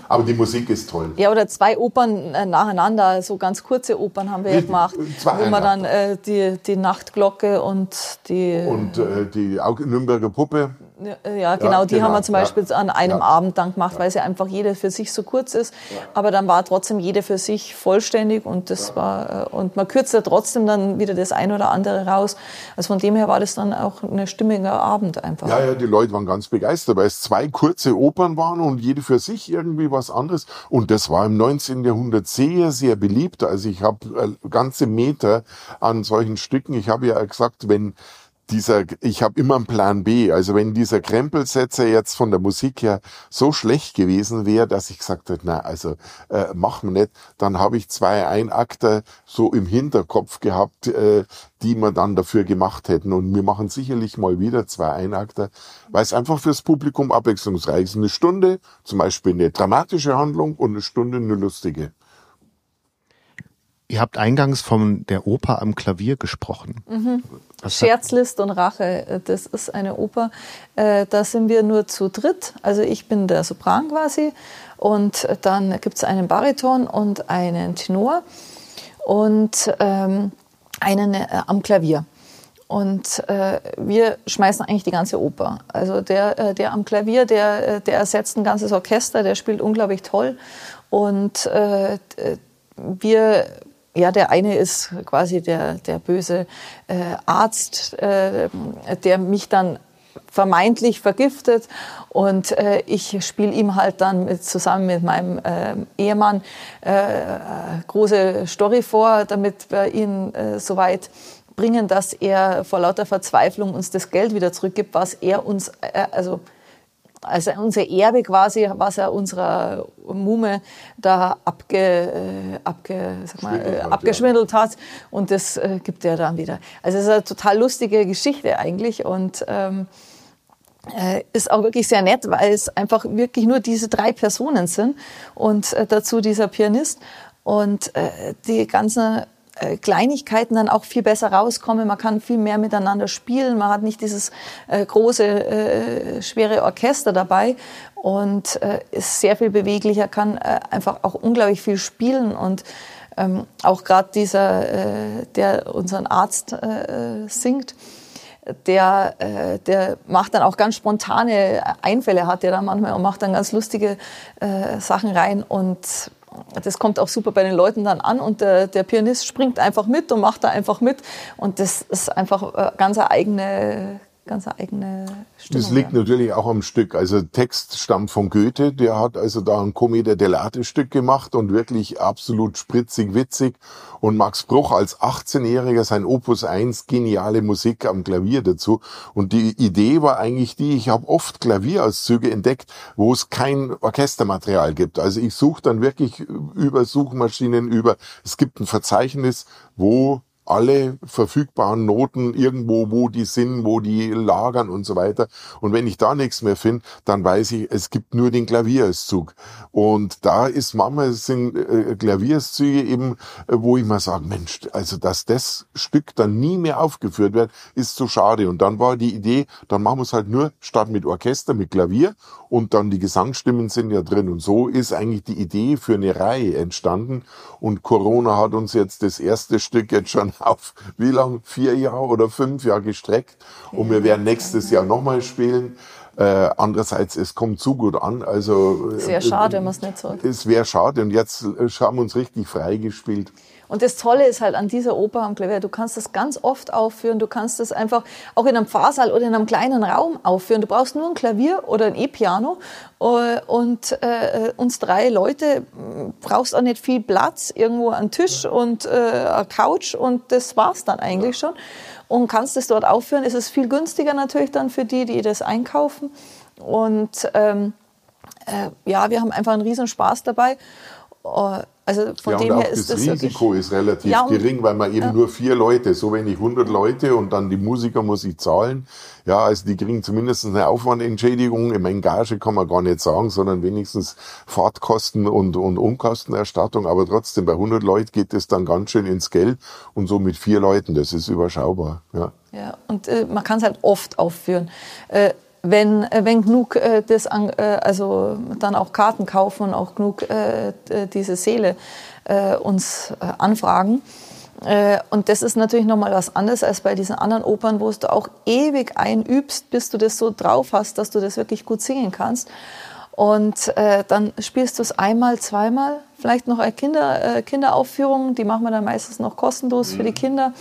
Aber die Musik ist toll. Ja, oder zwei Opern äh, nacheinander, so ganz kurze Opern haben wir ja gemacht. Zwei wo man dann äh, die, die Nachtglocke und die. Und äh, die Nürnberger Puppe. Ja, genau, ja, die genau, haben wir zum Beispiel ja. an einem ja. Abend dann gemacht, weil sie einfach jede für sich so kurz ist. Aber dann war trotzdem jede für sich vollständig und das war, äh, und man kürzt ja trotzdem dann wieder das ein oder andere raus. Also von dem her war das dann auch ein stimmiger Abend einfach. Ja, ja, die Leute waren ganz begeistert, weil es zwei kurze Opern waren und jede für sich irgendwie was anderes. Und das war im 19. Jahrhundert sehr, sehr beliebt. Also ich habe äh, ganze Meter an solchen Stücken. Ich habe ja gesagt, wenn dieser, ich habe immer einen Plan B. Also wenn dieser Krempelsetzer jetzt von der Musik her so schlecht gewesen wäre, dass ich gesagt hätte, na, also äh, machen wir nicht, dann habe ich zwei Einakter so im Hinterkopf gehabt, äh, die wir dann dafür gemacht hätten. Und wir machen sicherlich mal wieder zwei Einakter, weil es einfach fürs Publikum abwechslungsreich ist. Eine Stunde zum Beispiel eine dramatische Handlung und eine Stunde eine lustige. Ihr habt eingangs von der Oper am Klavier gesprochen. Mhm. Scherzlist und Rache, das ist eine Oper. Äh, da sind wir nur zu dritt. Also ich bin der Sopran quasi und dann gibt es einen Bariton und einen Tenor und ähm, einen äh, am Klavier. Und äh, wir schmeißen eigentlich die ganze Oper. Also der, äh, der am Klavier, der, äh, der ersetzt ein ganzes Orchester, der spielt unglaublich toll. Und äh, wir ja, der eine ist quasi der, der böse äh, Arzt, äh, der mich dann vermeintlich vergiftet. Und äh, ich spiele ihm halt dann mit, zusammen mit meinem äh, Ehemann äh, große Story vor, damit wir ihn äh, so weit bringen, dass er vor lauter Verzweiflung uns das Geld wieder zurückgibt, was er uns, äh, also also unser Erbe quasi, was er unserer Mume da abge, äh, abge, sag mal, äh, abgeschwindelt hat. Und das äh, gibt er dann wieder. Also es ist eine total lustige Geschichte eigentlich und ähm, äh, ist auch wirklich sehr nett, weil es einfach wirklich nur diese drei Personen sind und äh, dazu dieser Pianist. Und äh, die ganze äh, Kleinigkeiten dann auch viel besser rauskommen. Man kann viel mehr miteinander spielen. Man hat nicht dieses äh, große, äh, schwere Orchester dabei und äh, ist sehr viel beweglicher, kann äh, einfach auch unglaublich viel spielen und ähm, auch gerade dieser, der unseren Arzt singt, der, äh, der macht dann auch ganz spontane Einfälle, hat der dann manchmal und macht dann ganz lustige äh, Sachen rein und das kommt auch super bei den Leuten dann an und der, der, Pianist springt einfach mit und macht da einfach mit. Und das ist einfach äh, ganz eine eigene ganz eigene Stimmung. Das liegt ja. natürlich auch am Stück. Also Text stammt von Goethe, der hat also da ein Commedia dell'arte Stück gemacht und wirklich absolut spritzig, witzig. Und Max Bruch als 18-Jähriger sein Opus 1, geniale Musik am Klavier dazu. Und die Idee war eigentlich die, ich habe oft Klavierauszüge entdeckt, wo es kein Orchestermaterial gibt. Also ich suche dann wirklich über Suchmaschinen, über, es gibt ein Verzeichnis, wo alle verfügbaren Noten irgendwo, wo die sind, wo die lagern und so weiter. Und wenn ich da nichts mehr finde, dann weiß ich, es gibt nur den Klavierauszug. Und da ist manchmal sind äh, Klavierauszüge eben, äh, wo ich mal sage, Mensch, also dass das Stück dann nie mehr aufgeführt wird, ist so schade. Und dann war die Idee, dann machen wir es halt nur statt mit Orchester, mit Klavier und dann die Gesangsstimmen sind ja drin. Und so ist eigentlich die Idee für eine Reihe entstanden. Und Corona hat uns jetzt das erste Stück jetzt schon auf wie lang? Vier Jahre oder fünf Jahre gestreckt. Und wir werden nächstes Jahr nochmal spielen. Äh, andererseits, es kommt zu gut an. Also, es wäre schade, wenn man es nicht so. Es wäre schade. Und jetzt äh, haben wir uns richtig freigespielt. Und das Tolle ist halt an dieser Oper am Klavier, du kannst das ganz oft aufführen, du kannst das einfach auch in einem Pfarrsaal oder in einem kleinen Raum aufführen. Du brauchst nur ein Klavier oder ein E-Piano äh, und äh, uns drei Leute brauchst auch nicht viel Platz, irgendwo ein Tisch und äh, eine Couch und das war's dann eigentlich schon. Und kannst es dort aufführen. Es ist viel günstiger natürlich dann für die, die das einkaufen. Und ähm, äh, ja, wir haben einfach einen riesen Spaß dabei. Uh, also von ja, dem her ist das Risiko ist relativ ja, gering, weil man eben ja. nur vier Leute, so wenig 100 Leute und dann die Musiker muss ich zahlen. Ja, also die kriegen zumindest eine Aufwandentschädigung. Im Engage kann man gar nicht sagen, sondern wenigstens Fahrtkosten und, und Umkostenerstattung. Aber trotzdem, bei 100 Leuten geht es dann ganz schön ins Geld und so mit vier Leuten, das ist überschaubar. Ja, ja und äh, man kann es halt oft aufführen. Äh, wenn, äh, wenn genug äh, das an, äh, also dann auch Karten kaufen und auch genug äh, diese Seele äh, uns äh, anfragen. und das ist natürlich nochmal was anderes als bei diesen anderen Opern, wo du auch ewig einübst, bis du das so drauf hast, dass du das wirklich gut singen kannst. Und dann spielst du es einmal, zweimal, vielleicht noch eine Kinder, äh, Kinderaufführung, die machen wir dann meistens noch kostenlos für die mhm. Kinder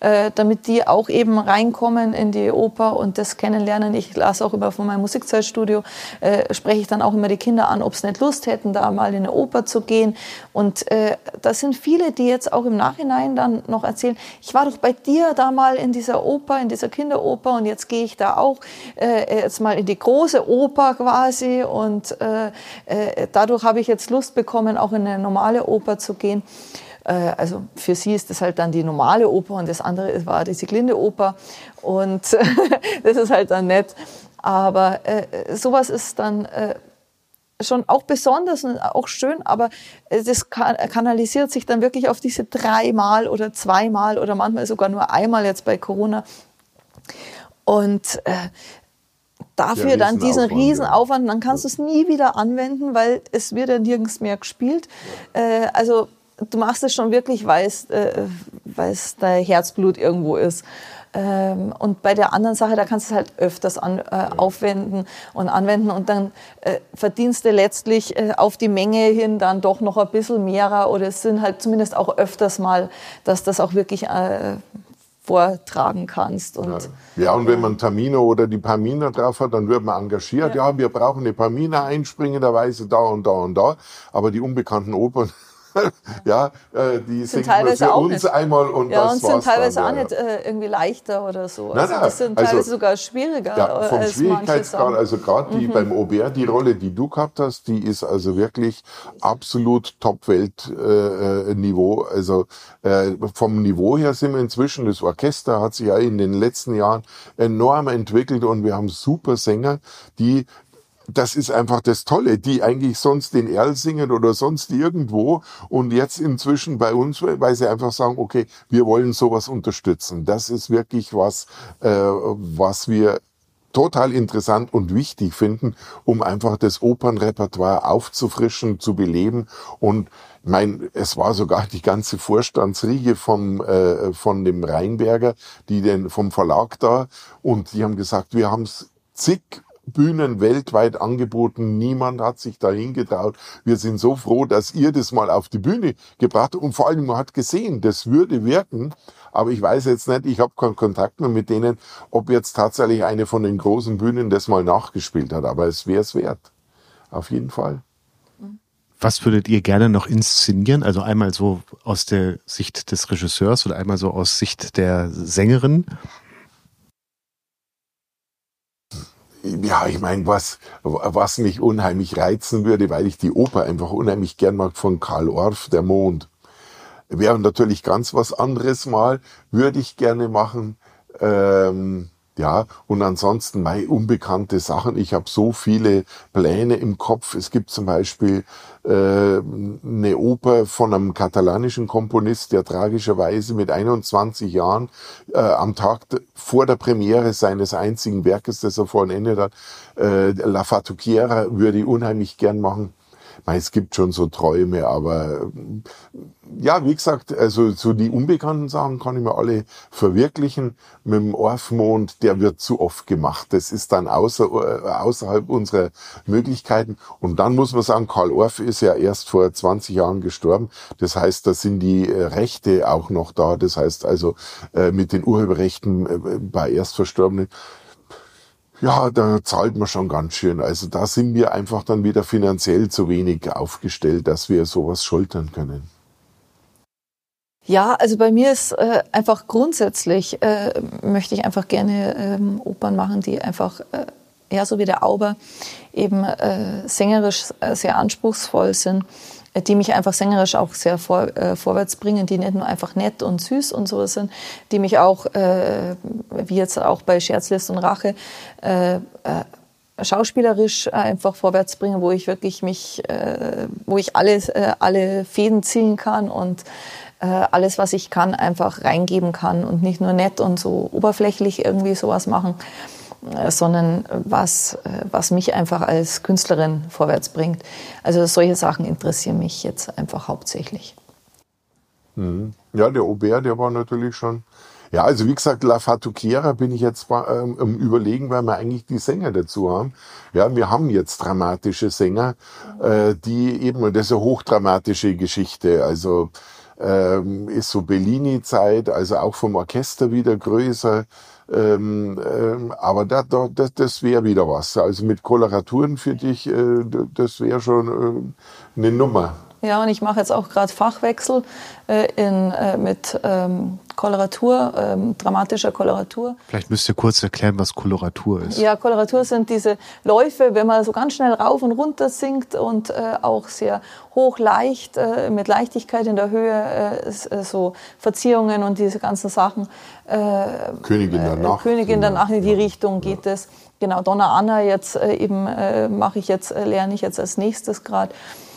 äh, damit die auch eben reinkommen in die Oper und das kennenlernen. Ich lasse auch immer von meinem Musikzeitstudio, äh, spreche ich dann auch immer die Kinder an, ob sie nicht Lust hätten, da mal in eine Oper zu gehen. Und äh, das sind viele, die jetzt auch im Nachhinein dann noch erzählen, ich war doch bei dir da mal in dieser Oper, in dieser Kinderoper und jetzt gehe ich da auch äh, jetzt mal in die große Oper quasi und äh, äh, dadurch habe ich jetzt Lust bekommen, auch in eine normale Oper zu gehen. Äh, also für sie ist das halt dann die normale Oper und das andere war die Sieglinde Oper und das ist halt dann nett. Aber äh, sowas ist dann äh, schon auch besonders und auch schön, aber das kanalisiert sich dann wirklich auf diese dreimal oder zweimal oder manchmal sogar nur einmal jetzt bei Corona. Und äh, dafür dann diesen Riesenaufwand, dann kannst du es nie wieder anwenden, weil es wird ja nirgends mehr gespielt. Äh, also du machst es schon wirklich, weil es, äh, weil es dein Herzblut irgendwo ist. Ähm, und bei der anderen Sache, da kannst du es halt öfters an, äh, aufwenden und anwenden und dann äh, verdienst du letztlich äh, auf die Menge hin dann doch noch ein bisschen mehrer oder es sind halt zumindest auch öfters mal, dass das auch wirklich äh, vortragen kannst. Und, ja. ja, und wenn man Tamino oder die Pamina drauf hat, dann wird man engagiert. Ja, ja wir brauchen eine Pamina einspringenderweise da und da und da. Aber die unbekannten Opern, ja, äh, die sind teilweise für uns nicht. einmal und ja, das und sind teilweise dann, auch nicht äh, irgendwie leichter oder so. Also nein, nein, das sind also, teilweise sogar schwieriger. Ja, vom als Schwierigkeitsgrad, also gerade die mhm. beim Aubert, die Rolle, die du gehabt hast, die ist also wirklich absolut Top-Welt-Niveau. Äh, also äh, vom Niveau her sind wir inzwischen, das Orchester hat sich ja in den letzten Jahren enorm entwickelt und wir haben super Sänger, die das ist einfach das Tolle, die eigentlich sonst in Erl singen oder sonst irgendwo und jetzt inzwischen bei uns, weil sie einfach sagen, okay, wir wollen sowas unterstützen. Das ist wirklich was, äh, was wir total interessant und wichtig finden, um einfach das Opernrepertoire aufzufrischen, zu beleben und mein, es war sogar die ganze Vorstandsriege vom, äh, von dem Rheinberger, die den, vom Verlag da, und die haben gesagt, wir haben es zig Bühnen weltweit angeboten. Niemand hat sich dahin getraut. Wir sind so froh, dass ihr das mal auf die Bühne gebracht habt. Und vor allem, man hat gesehen, das würde wirken. Aber ich weiß jetzt nicht, ich habe keinen Kontakt mehr mit denen, ob jetzt tatsächlich eine von den großen Bühnen das mal nachgespielt hat. Aber es wäre es wert. Auf jeden Fall. Was würdet ihr gerne noch inszenieren? Also einmal so aus der Sicht des Regisseurs oder einmal so aus Sicht der Sängerin? Ja, ich meine, was, was mich unheimlich reizen würde, weil ich die Oper einfach unheimlich gern mag von Karl Orff, Der Mond. Wäre natürlich ganz was anderes mal, würde ich gerne machen. Ähm, ja, und ansonsten mei, unbekannte Sachen. Ich habe so viele Pläne im Kopf. Es gibt zum Beispiel äh, eine Oper von einem katalanischen Komponist, der tragischerweise mit 21 Jahren äh, am Tag vor der Premiere seines einzigen Werkes, das er vollendet hat, äh, La Fatuquiera, würde ich unheimlich gern machen es gibt schon so Träume, aber ja, wie gesagt, also so die unbekannten Sachen kann ich mir alle verwirklichen. Mit dem Orfmond, der wird zu oft gemacht. Das ist dann außer, äh, außerhalb unserer Möglichkeiten. Und dann muss man sagen, Karl Orff ist ja erst vor 20 Jahren gestorben. Das heißt, da sind die äh, Rechte auch noch da. Das heißt also, äh, mit den Urheberrechten bei Erstverstorbenen ja, da zahlt man schon ganz schön. Also da sind wir einfach dann wieder finanziell zu wenig aufgestellt, dass wir sowas schultern können. Ja, also bei mir ist äh, einfach grundsätzlich, äh, möchte ich einfach gerne ähm, Opern machen, die einfach, äh, ja, so wie der Auber, eben äh, sängerisch äh, sehr anspruchsvoll sind die mich einfach sängerisch auch sehr vor, äh, vorwärts bringen, die nicht nur einfach nett und süß und so sind, die mich auch, äh, wie jetzt auch bei Scherzlist und Rache, äh, äh, schauspielerisch einfach vorwärts bringen, wo ich wirklich mich, äh, wo ich alles, äh, alle Fäden ziehen kann und alles, was ich kann, einfach reingeben kann und nicht nur nett und so oberflächlich irgendwie sowas machen. Äh, sondern was, äh, was mich einfach als Künstlerin vorwärts bringt. Also solche Sachen interessieren mich jetzt einfach hauptsächlich. Mhm. Ja, der Aubert, der war natürlich schon Ja, also wie gesagt, La Fatuquera bin ich jetzt ähm, im Überlegen, weil wir eigentlich die Sänger dazu haben. Ja, wir haben jetzt dramatische Sänger, äh, die eben, das ist eine hochdramatische Geschichte. Also ähm, ist so Bellini-Zeit, also auch vom Orchester wieder größer. Ähm, ähm, aber da, da, das, das wäre wieder was. Also mit Koloraturen für dich, äh, das wäre schon äh, eine Nummer. Ja, und ich mache jetzt auch gerade Fachwechsel äh, in, äh, mit ähm, Koloratur, ähm, dramatischer Koloratur. Vielleicht müsst ihr kurz erklären, was Koloratur ist. Ja, Koloratur sind diese Läufe, wenn man so ganz schnell rauf und runter singt und äh, auch sehr hoch, leicht, äh, mit Leichtigkeit in der Höhe, äh, äh so Verzierungen und diese ganzen Sachen. Äh, Königin der Nacht. Königin der Nacht, in die Richtung geht es. Ja. Genau, Donna Anna jetzt äh, eben mache ich jetzt, lerne ich jetzt als nächstes gerade äh,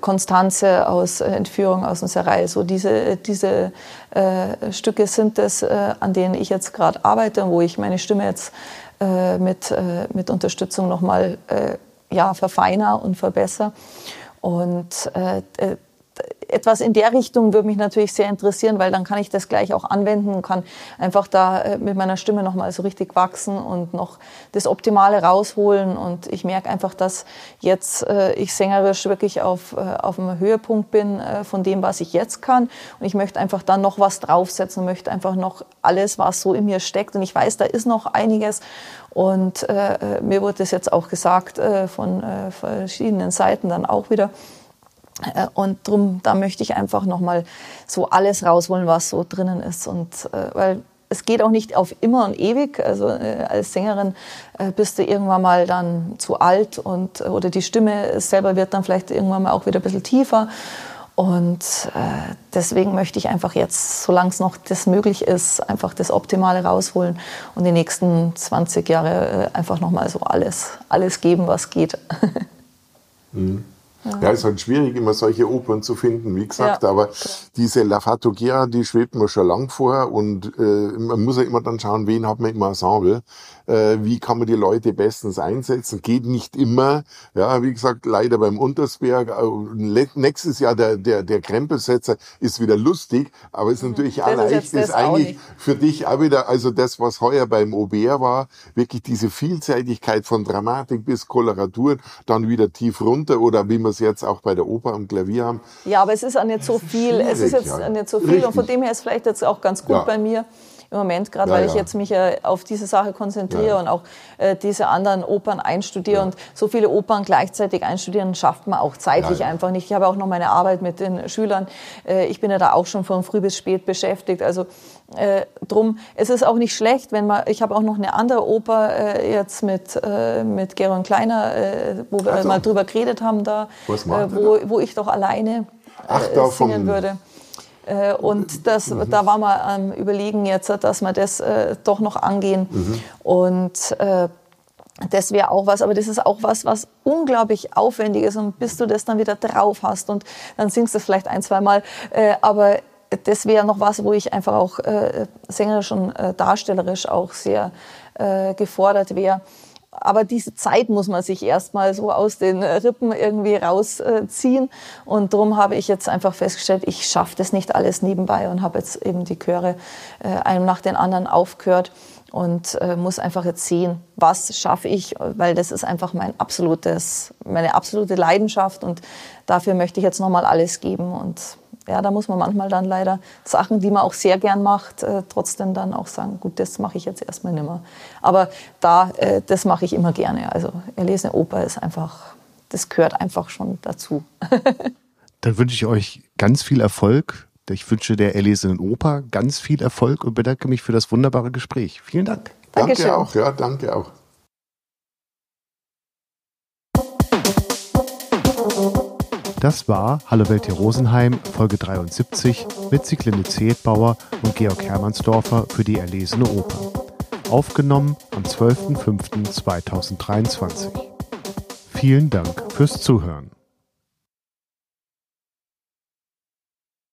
Konstanze aus äh, Entführung aus dem Serail. So diese, diese äh, Stücke sind es, äh, an denen ich jetzt gerade arbeite und wo ich meine Stimme jetzt äh, mit, äh, mit Unterstützung nochmal äh, ja, verfeiner und verbessere. Und äh, etwas in der Richtung würde mich natürlich sehr interessieren, weil dann kann ich das gleich auch anwenden und kann einfach da äh, mit meiner Stimme nochmal so richtig wachsen und noch das Optimale rausholen. Und ich merke einfach, dass jetzt äh, ich sängerisch wirklich auf, äh, auf einem Höhepunkt bin äh, von dem, was ich jetzt kann. Und ich möchte einfach dann noch was draufsetzen möchte einfach noch alles, was so in mir steckt. Und ich weiß, da ist noch einiges. Und äh, äh mir wurde das jetzt auch gesagt von verschiedenen Seiten dann auch wieder. Äh, und drum, da möchte ich einfach nochmal so alles rausholen, was so drinnen ist. Und äh, weil es geht auch nicht auf immer und ewig. Also äh, als Sängerin äh, bist du irgendwann mal dann zu alt und oder die Stimme selber wird dann vielleicht irgendwann mal auch wieder ein bisschen tiefer. Und äh, deswegen möchte ich einfach jetzt, solange es noch das möglich ist, einfach das Optimale rausholen und die nächsten 20 Jahre äh, einfach nochmal so alles, alles geben, was geht. mhm. Ja. ja, es ist halt schwierig, immer solche Opern zu finden, wie gesagt, ja. aber diese La Fatugera, die schwebt mir schon lang vor und äh, man muss ja immer dann schauen, wen hat man im Ensemble äh, wie kann man die Leute bestens einsetzen. Geht nicht immer. Ja, wie gesagt, leider beim Untersberg. Äh, nächstes Jahr der, der, der Krempelsetzer ist wieder lustig, aber ist mhm. natürlich mhm. auch leicht, ist eigentlich für dich auch wieder, also das, was heuer beim Aubert war, wirklich diese Vielseitigkeit von Dramatik bis Koloraturen, dann wieder tief runter oder wie wir es jetzt auch bei der Oper am Klavier haben. Ja, aber es ist auch nicht so viel. Es ist jetzt ja. nicht so viel und von dem her ist vielleicht jetzt auch ganz gut ja. bei mir im Moment, gerade ja, weil ich jetzt mich äh, auf diese Sache konzentriere und auch äh, diese anderen Opern einstudiere. Und so viele Opern gleichzeitig einstudieren, schafft man auch zeitlich einfach nicht. Ich habe auch noch meine Arbeit mit den Schülern. Äh, ich bin ja da auch schon von früh bis spät beschäftigt. Also äh, drum, es ist auch nicht schlecht, wenn man, ich habe auch noch eine andere Oper äh, jetzt mit, äh, mit Geron Kleiner, äh, wo wir also, mal drüber geredet haben da, äh, wo, wo ich doch alleine Ach, da singen vom, würde. Äh, und das, mhm. da war man am Überlegen jetzt, dass wir das äh, doch noch angehen. Mhm. Und äh, das wäre auch was, aber das ist auch was, was unglaublich aufwendig ist. Und bis du das dann wieder drauf hast und dann singst du es vielleicht ein, zwei Mal. Äh, aber das wäre noch was, wo ich einfach auch äh, sängerisch und äh, darstellerisch auch sehr gefordert wäre aber diese Zeit muss man sich erstmal so aus den Rippen irgendwie rausziehen. Und darum habe ich jetzt einfach festgestellt, ich schaffe das nicht alles nebenbei und habe jetzt eben die Chöre äh, einem nach den anderen aufgehört und äh, muss einfach jetzt sehen, was schaffe ich, weil das ist einfach mein absolutes, meine absolute Leidenschaft und dafür möchte ich jetzt nochmal alles geben und ja, da muss man manchmal dann leider Sachen, die man auch sehr gern macht, äh, trotzdem dann auch sagen, gut, das mache ich jetzt erstmal nicht mehr. Aber da, äh, das mache ich immer gerne. Also erlesene Oper ist einfach, das gehört einfach schon dazu. dann wünsche ich euch ganz viel Erfolg. Ich wünsche der erlesenen Oper ganz viel Erfolg und bedanke mich für das wunderbare Gespräch. Vielen Dank. Danke Dankeschön. auch, ja, danke auch. Das war Hallo Welt hier Rosenheim, Folge 73 mit Sieglinde Zehetbauer und Georg Hermannsdorfer für die Erlesene Oper. Aufgenommen am 12.05.2023. Vielen Dank fürs Zuhören.